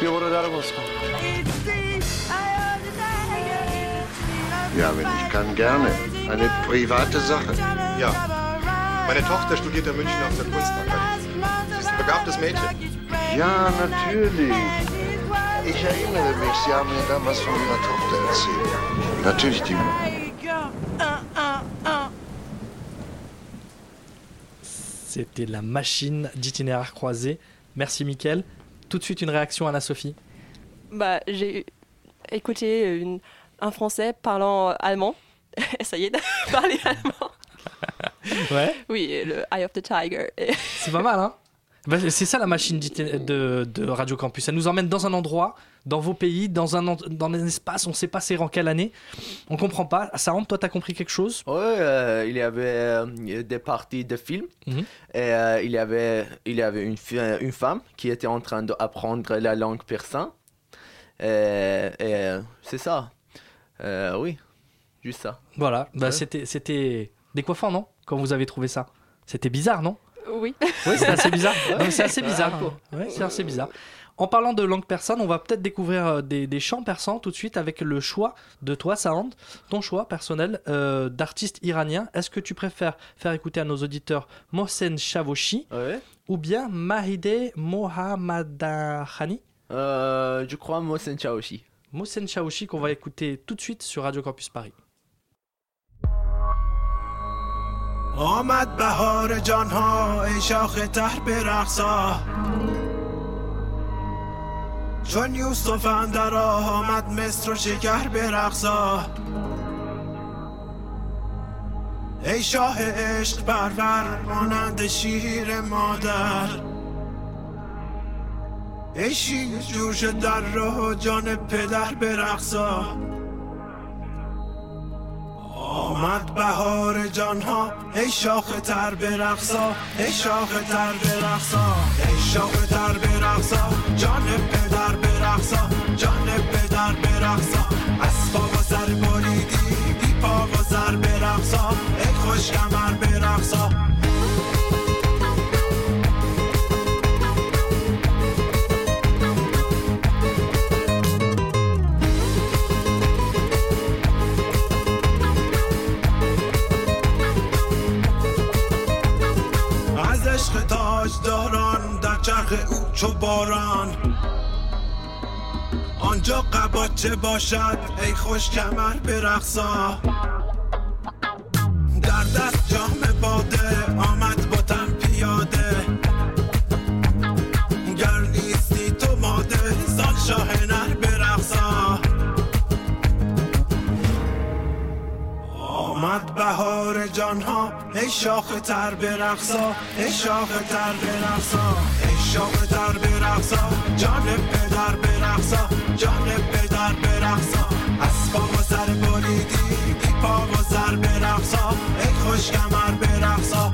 بیا برو در باز کن Ja, wenn ich kann, gerne. Eine private Sache. Ja. Meine Tochter studiert in München auf der Kunstakademie. Sie ist ein begabtes Mädchen. Ja, natürlich. Ich erinnere mich, Sie haben mir damals von Ihrer Tochter erzählt. Natürlich die. C'était la machine d'itinéraire croisé. Merci, Mickaël. Tout de suite, une réaction, Anna-Sophie. Bah, j'ai écouté une- un Français parlant allemand. Essayez de parler allemand. Ouais. Oui, le Eye of the Tiger. C'est pas mal, hein Bah, C'est ça la machine de, de Radio Campus. Elle nous emmène dans un endroit, dans vos pays, dans un, dans un espace, on sait pas c'est en quelle année. On comprend pas. Ça rentre, toi, t'as compris quelque chose? Ouais, euh, il y avait euh, des parties de films Mhm. et euh, il y avait, il y avait une, une femme qui était en train d'apprendre la langue persan. Et, et, euh, c'est ça. Euh, oui, juste ça. Voilà. Bah, Ouais. c'était, c'était décoiffant, non? Quand vous avez trouvé ça C'était bizarre, non? Oui. Oui, c'est assez bizarre. Ouais, Non, mais c'est assez bizarre. Ouais, c'est assez bizarre. En parlant de langue persane, on va peut-être découvrir euh, des, des chants persans tout de suite avec le choix de toi, Saand, ton choix personnel euh, d'artiste iranien. Est-ce que tu préfères faire écouter à nos auditeurs Mohsen Chavoshi ou bien Mahide Mohammadakhani Euh, je crois Mohsen Chaoshi. Mohsen Chaouchi qu'on va écouter tout de suite sur Radio Campus Paris. آمد بهار جانها ای شاخ تر برقصا چون یوسف اندر آمد مصر و شکر برقصا ای شاه عشق پرور مانند شیر مادر. ای شیر جوش در راه جان پدر برقصا آمد بهار جانها ای شاخ تر برقصا ای شاخ تر برقصا ای شاخ تر برقصا جان پدر برقصا جان پدر برقصا اسبا و سر بریدی بی پا و سر برقصا ای خوش کمر برقصا قباچه باشد. ای خوش کمر برقصا. در دست جام باده آمد با تن پیاده. گر نیستی تو ماده زان شاه نر برقصا. آمد بهار جانها ای شاخ تر برقصا. ای شاخ تر برقصا. ای شاخ تر برقصا. جان پدر برقصا. جان پدر برقصا. اسبا و سر بریدی بی پا و سر برقصا. ای خوش کمر برقصا.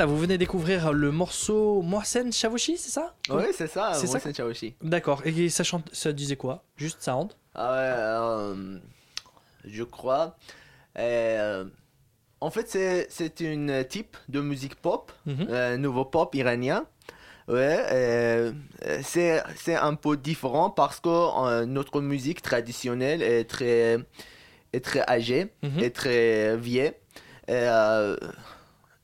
Voilà, vous venez découvrir le morceau Mohsen Chavoshi, c'est ça Ouais, c'est ça, C'est Mohsen. D'accord. Et ça, chante, ça disait quoi Juste Sound. Ah ouais, euh, je crois. euh, en fait, c'est, une type de musique pop, Mhm. euh, nouveau pop iranien. Ouais, c'est, un peu différent parce que notre musique traditionnelle est très, est très âgée, Mhm. est très vieille. Et,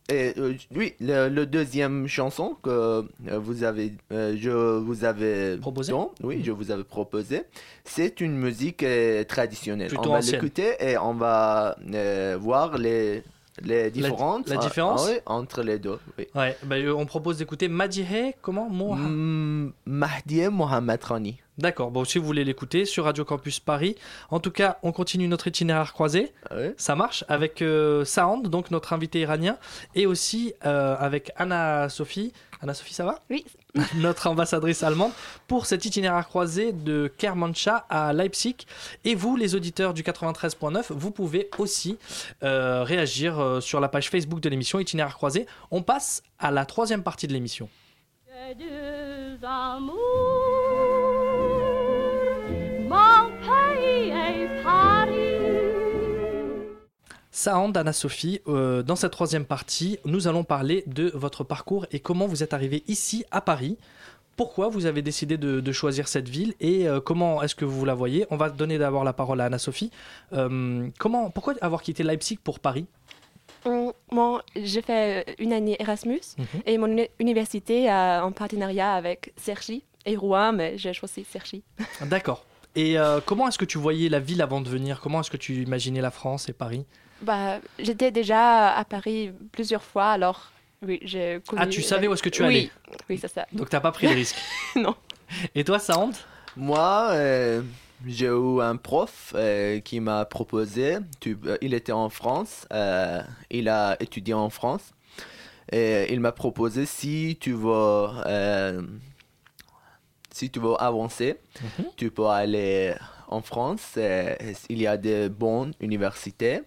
et, euh, oui, le, le deuxième chanson que euh, vous avez, euh, je vous avais Proposé. don- oui, je vous avais proposé, c'est une musique euh, traditionnelle. Plutôt on va l'écouter et on va euh, voir les, les différences. la ah, différence ah oui, entre les deux. Oui. Ouais, bah, euh, on propose d'écouter Madihe, comment? Mm, Mahdi Mohamed Rani. D'accord, bon, si vous voulez l'écouter sur Radio Campus Paris. En tout cas, on continue notre itinéraire croisé. Ça marche avec euh, Sound, donc notre invité iranien, et aussi euh, avec Anna Sophie. Anna Sophie, ça va? Oui. notre ambassadrice allemande, pour cet itinéraire croisé de Kermanshah à Leipzig. Et vous, les auditeurs du 93.9, vous pouvez aussi euh, réagir euh, sur la page Facebook de l'émission Itinéraire croisé. On passe à la troisième partie de l'émission. deux amours. Sound, Anna-Sophie, euh, dans cette troisième partie, nous allons parler de votre parcours et comment vous êtes arrivé ici à Paris. Pourquoi vous avez décidé de, de choisir cette ville et euh, comment est-ce que vous la voyez? On va donner d'abord la parole à Anna-Sophie. Euh, comment, pourquoi avoir quitté Leipzig pour Paris? Bon, j'ai fait une année Erasmus Mhm. et mon uni- université a en partenariat avec Cergy et Rouen, mais j'ai choisi Cergy. D'accord. Et euh, comment est-ce que tu voyais la ville avant de venir? Comment est-ce que tu imaginais la France et Paris? Bah, j'étais déjà à Paris plusieurs fois, alors oui, j'ai connu... Ah, tu savais où est-ce que tu oui. allais Oui, c'est ça. Donc t'as pas pris de risque Non. Et toi, Sound Moi, euh, j'ai eu un prof euh, qui m'a proposé, tu- euh, il était en France, euh, il a étudié en France, et il m'a proposé si tu veux, euh, si tu veux avancer, tu peux aller en France, euh, il y a de bonnes universités.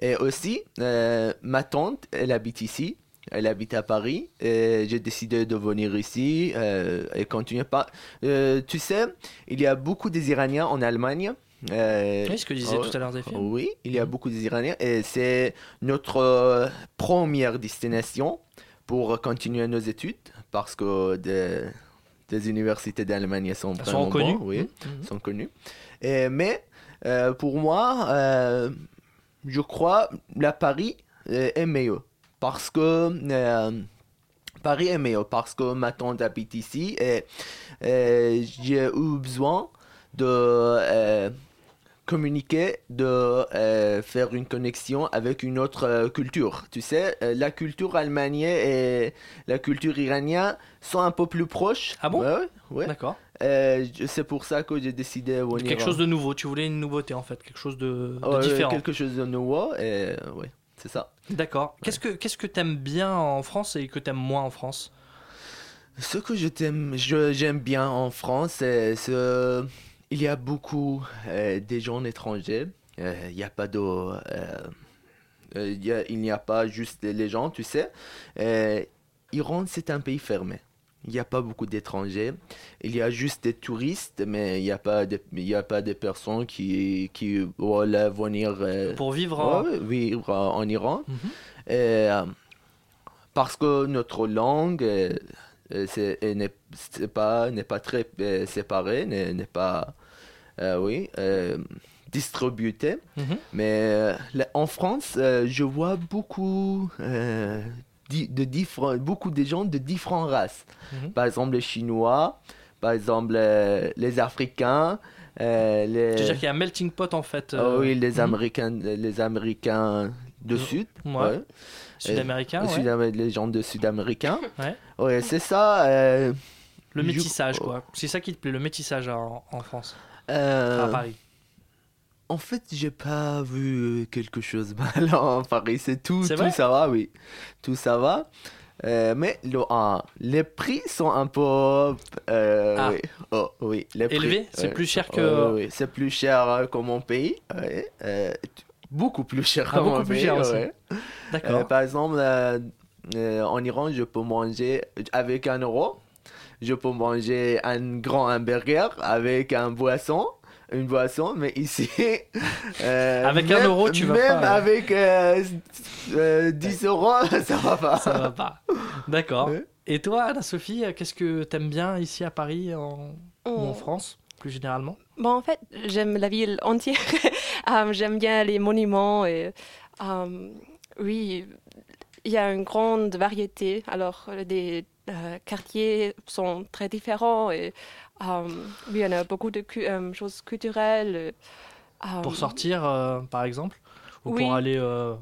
Et aussi, euh, ma tante, elle habite ici. Elle habite à Paris j'ai décidé de venir ici euh, et continuer pas. Euh, tu sais, il y a beaucoup des Iraniens en Allemagne. Euh, Oui, ce que disait tout à l'heure Zéphyr. Oui, il y a beaucoup d'Iraniens et c'est notre première destination pour continuer nos études parce que des, des universités d'Allemagne sont oui, Mhm. sont connues. Et, mais euh, pour moi, euh, je crois la Paris euh, est meilleur parce que euh, Paris est meilleur parce que ma tante habite ici et, euh, j'ai eu besoin de euh, communiquer, de euh, faire une connexion avec une autre euh, culture. Tu sais, euh, la culture allemande et la culture iranienne sont un peu plus proches. Ah bon? Ouais. D'accord. Euh, c'est pour ça que j'ai décidé de venir. Quelque chose de nouveau. Tu voulais une nouveauté en fait, quelque chose de, de Ouais, différent. Quelque chose de nouveau et ouais, c'est ça. D'accord. Qu'est-ce que qu'est-ce que t'aimes bien en France et que t'aimes moins en France? Ce que je t'aime, j'aime bien en France, c'est ce- il y a beaucoup euh, des gens étrangers. Euh, il n'y a pas de, euh, euh, il y a- n'y a pas juste les gens, tu sais. Euh, Iran, c'est un pays fermé. Il n'y a pas beaucoup d'étrangers. Il y a juste des touristes, mais il n'y a pas de, il y a pas de personnes qui, qui veulent venir euh, Pour vivre en- ouais, vivre en Iran. Mhm. Et, euh, parce que notre langue euh, n'est pas pas très séparée n'est pas euh, oui Mhm. mais là, en France je vois beaucoup de différents beaucoup de gens de différentes races Mhm. par exemple les chinois par exemple euh, les africains euh, les Tu veux dire qu'il y a un melting pot en fait. ah euh, oui, les mhm. Américains, les Américains de Sud. Ouais. Sud-Américains, Euh, ouais. Les gens de Sud-Américains. Ouais. Ouais, c'est ça. euh, Le métissage quoi. C'est ça qui te plaît, le métissage en, en France. Euh, À Paris. En fait, j'ai pas vu quelque chose mal en Paris. C'est tout, tout ça va, oui. Tout ça va. Euh, mais le, ah, les prix sont un peu. euh, Ah. oui. Oh, oui, les prix, Élevé C'est plus cher que- oui, c'est plus cher euh, que mon pays. Euh, beaucoup plus cher Ah, que mon pays. ouais. D'accord. Euh, par exemple, euh, euh, en Iran, je peux manger avec un euro. Je peux manger un grand hamburger avec un boisson une boisson, mais ici. euh, Avec un même- euro, tu vas Même pas, euh. avec euh, euh, 10 euros, ça va pas. Ça va pas. D'accord. Et toi, Anna-Sophie, euh, qu'est-ce que t'aimes bien ici à Paris en... ou en Oh. France, plus généralement? Bon, en fait, j'aime la ville entière. Euh, j'aime bien les monuments et euh, oui, il y a une grande variété. Alors, les euh, quartiers sont très différents et euh, oui, il y en a beaucoup de cu- euh, choses culturelles. euh, Pour sortir, euh, par exemple Ou oui. pour aller. euh,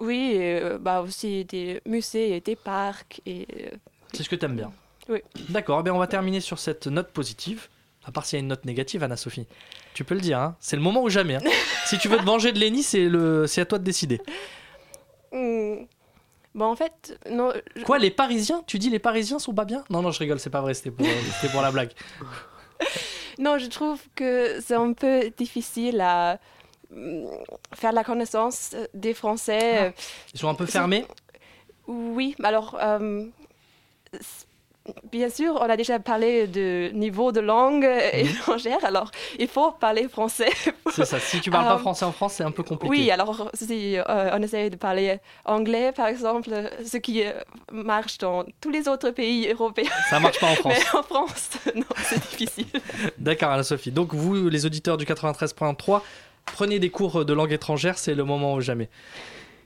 Oui, et, euh, bah aussi des musées et des parcs et euh, C'est ce que t'aimes bien oui. D'accord, eh on va terminer sur cette note positive. À part s'il y a une note négative, Anna-Sophie. Tu peux le dire, hein. c'est le moment ou jamais. hein. si tu veux te venger de Lenny, c'est le... c'est à toi de décider. Bon, en fait, non. je- Quoi, les Parisiens? Tu dis les Parisiens sont pas bien? Non, non, je rigole, c'est pas vrai, c'était pour, euh, pour la blague. Non, je trouve que c'est un peu difficile à mm, faire la connaissance des Français. Ils sont un peu fermés? Oui, alors, euh, bien sûr, on a déjà parlé de niveau de langue étrangère, alors il faut parler français. C'est ça, si tu parles pas Euh, français en France, c'est un peu compliqué. Oui, alors si euh, on essaie de parler anglais, par exemple, ce qui euh, marche dans tous les autres pays européens. Ça marche pas en France. Mais en France, non, c'est difficile. D'accord, Anna-Sophie. Donc vous, les auditeurs du 93.3, prenez des cours de langue étrangère, c'est le moment ou jamais.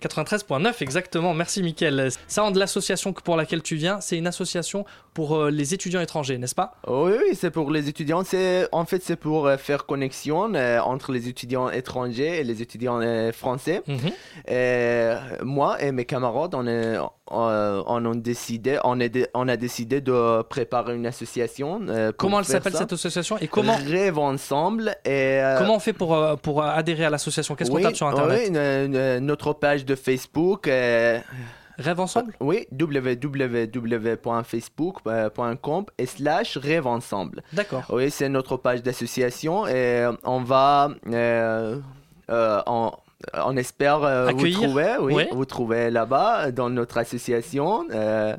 93.9 exactement, merci Mickaël. Ça, de l'association pour laquelle tu viens, c'est une association pour euh, les étudiants étrangers, n'est-ce pas? Oui, oui, c'est pour les étudiants. C'est en fait c'est pour euh, faire connexion euh, entre les étudiants étrangers et les étudiants euh, français. Mhm. Et moi et mes camarades, on, est, on, a décidé, on, est dé- on a décidé de préparer une association. euh, Comment elle s'appelle cette association? Et comment, Rêve ensemble et comment on fait pour, pour adhérer à l'association? Qu'est-ce qu'on tape sur Internet? oui, une- une- notre page de Facebook. Euh, Rêve ensemble? Oui, www.facebook.com et slash rêve ensemble. D'accord. Oui, c'est notre page d'association et on va, euh, euh, on, on espère euh, vous trouver, oui, vous trouver là-bas dans notre association. euh,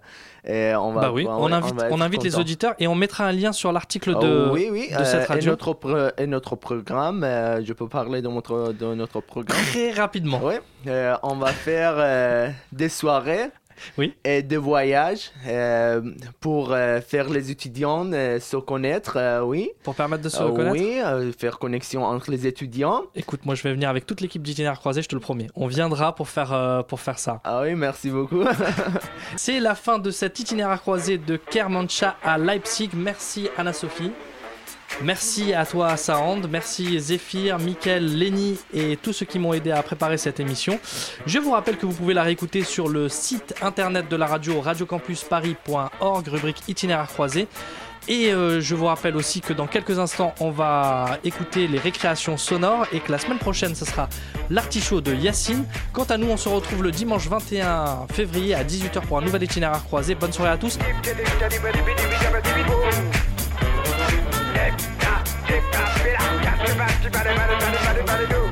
et on va, Bah oui, on ouais, invite, va on invite les auditeurs et on mettra un lien sur l'article Oh, de, oui, oui, de cette euh, radio. Et notre, pro- et notre programme, euh, je peux parler de notre, de notre programme. Très rapidement. Oui, euh, on va faire des soirées et des voyages euh, pour euh, faire les étudiants euh, se connaître, oui. Pour permettre de se reconnaître Oui, faire connexion entre les étudiants. Écoute, moi je vais venir avec toute l'équipe d'itinéraire croisé, je te le promets. On viendra pour faire, pour faire ça. Ah oui, merci beaucoup. C'est la fin de cet itinéraire croisé de Kermanshah à Leipzig. Merci Anna-Sophie. Merci à toi Sound, merci Zéphyr, Mickaël, Lenny et tous ceux qui m'ont aidé à préparer cette émission. Je vous rappelle que vous pouvez la réécouter sur le site internet de la radio radiocampusparis.org, rubrique itinéraire croisé. Et euh, je vous rappelle aussi que dans quelques instants, on va écouter les récréations sonores et que la semaine prochaine, ce sera l'artichaut de Yacine. Quant à nous, on se retrouve le dimanche 21 février à 18h pour un nouvel itinéraire croisé. Bonne soirée à tous. Stop it. Got your body, body, body, body, body, body, do.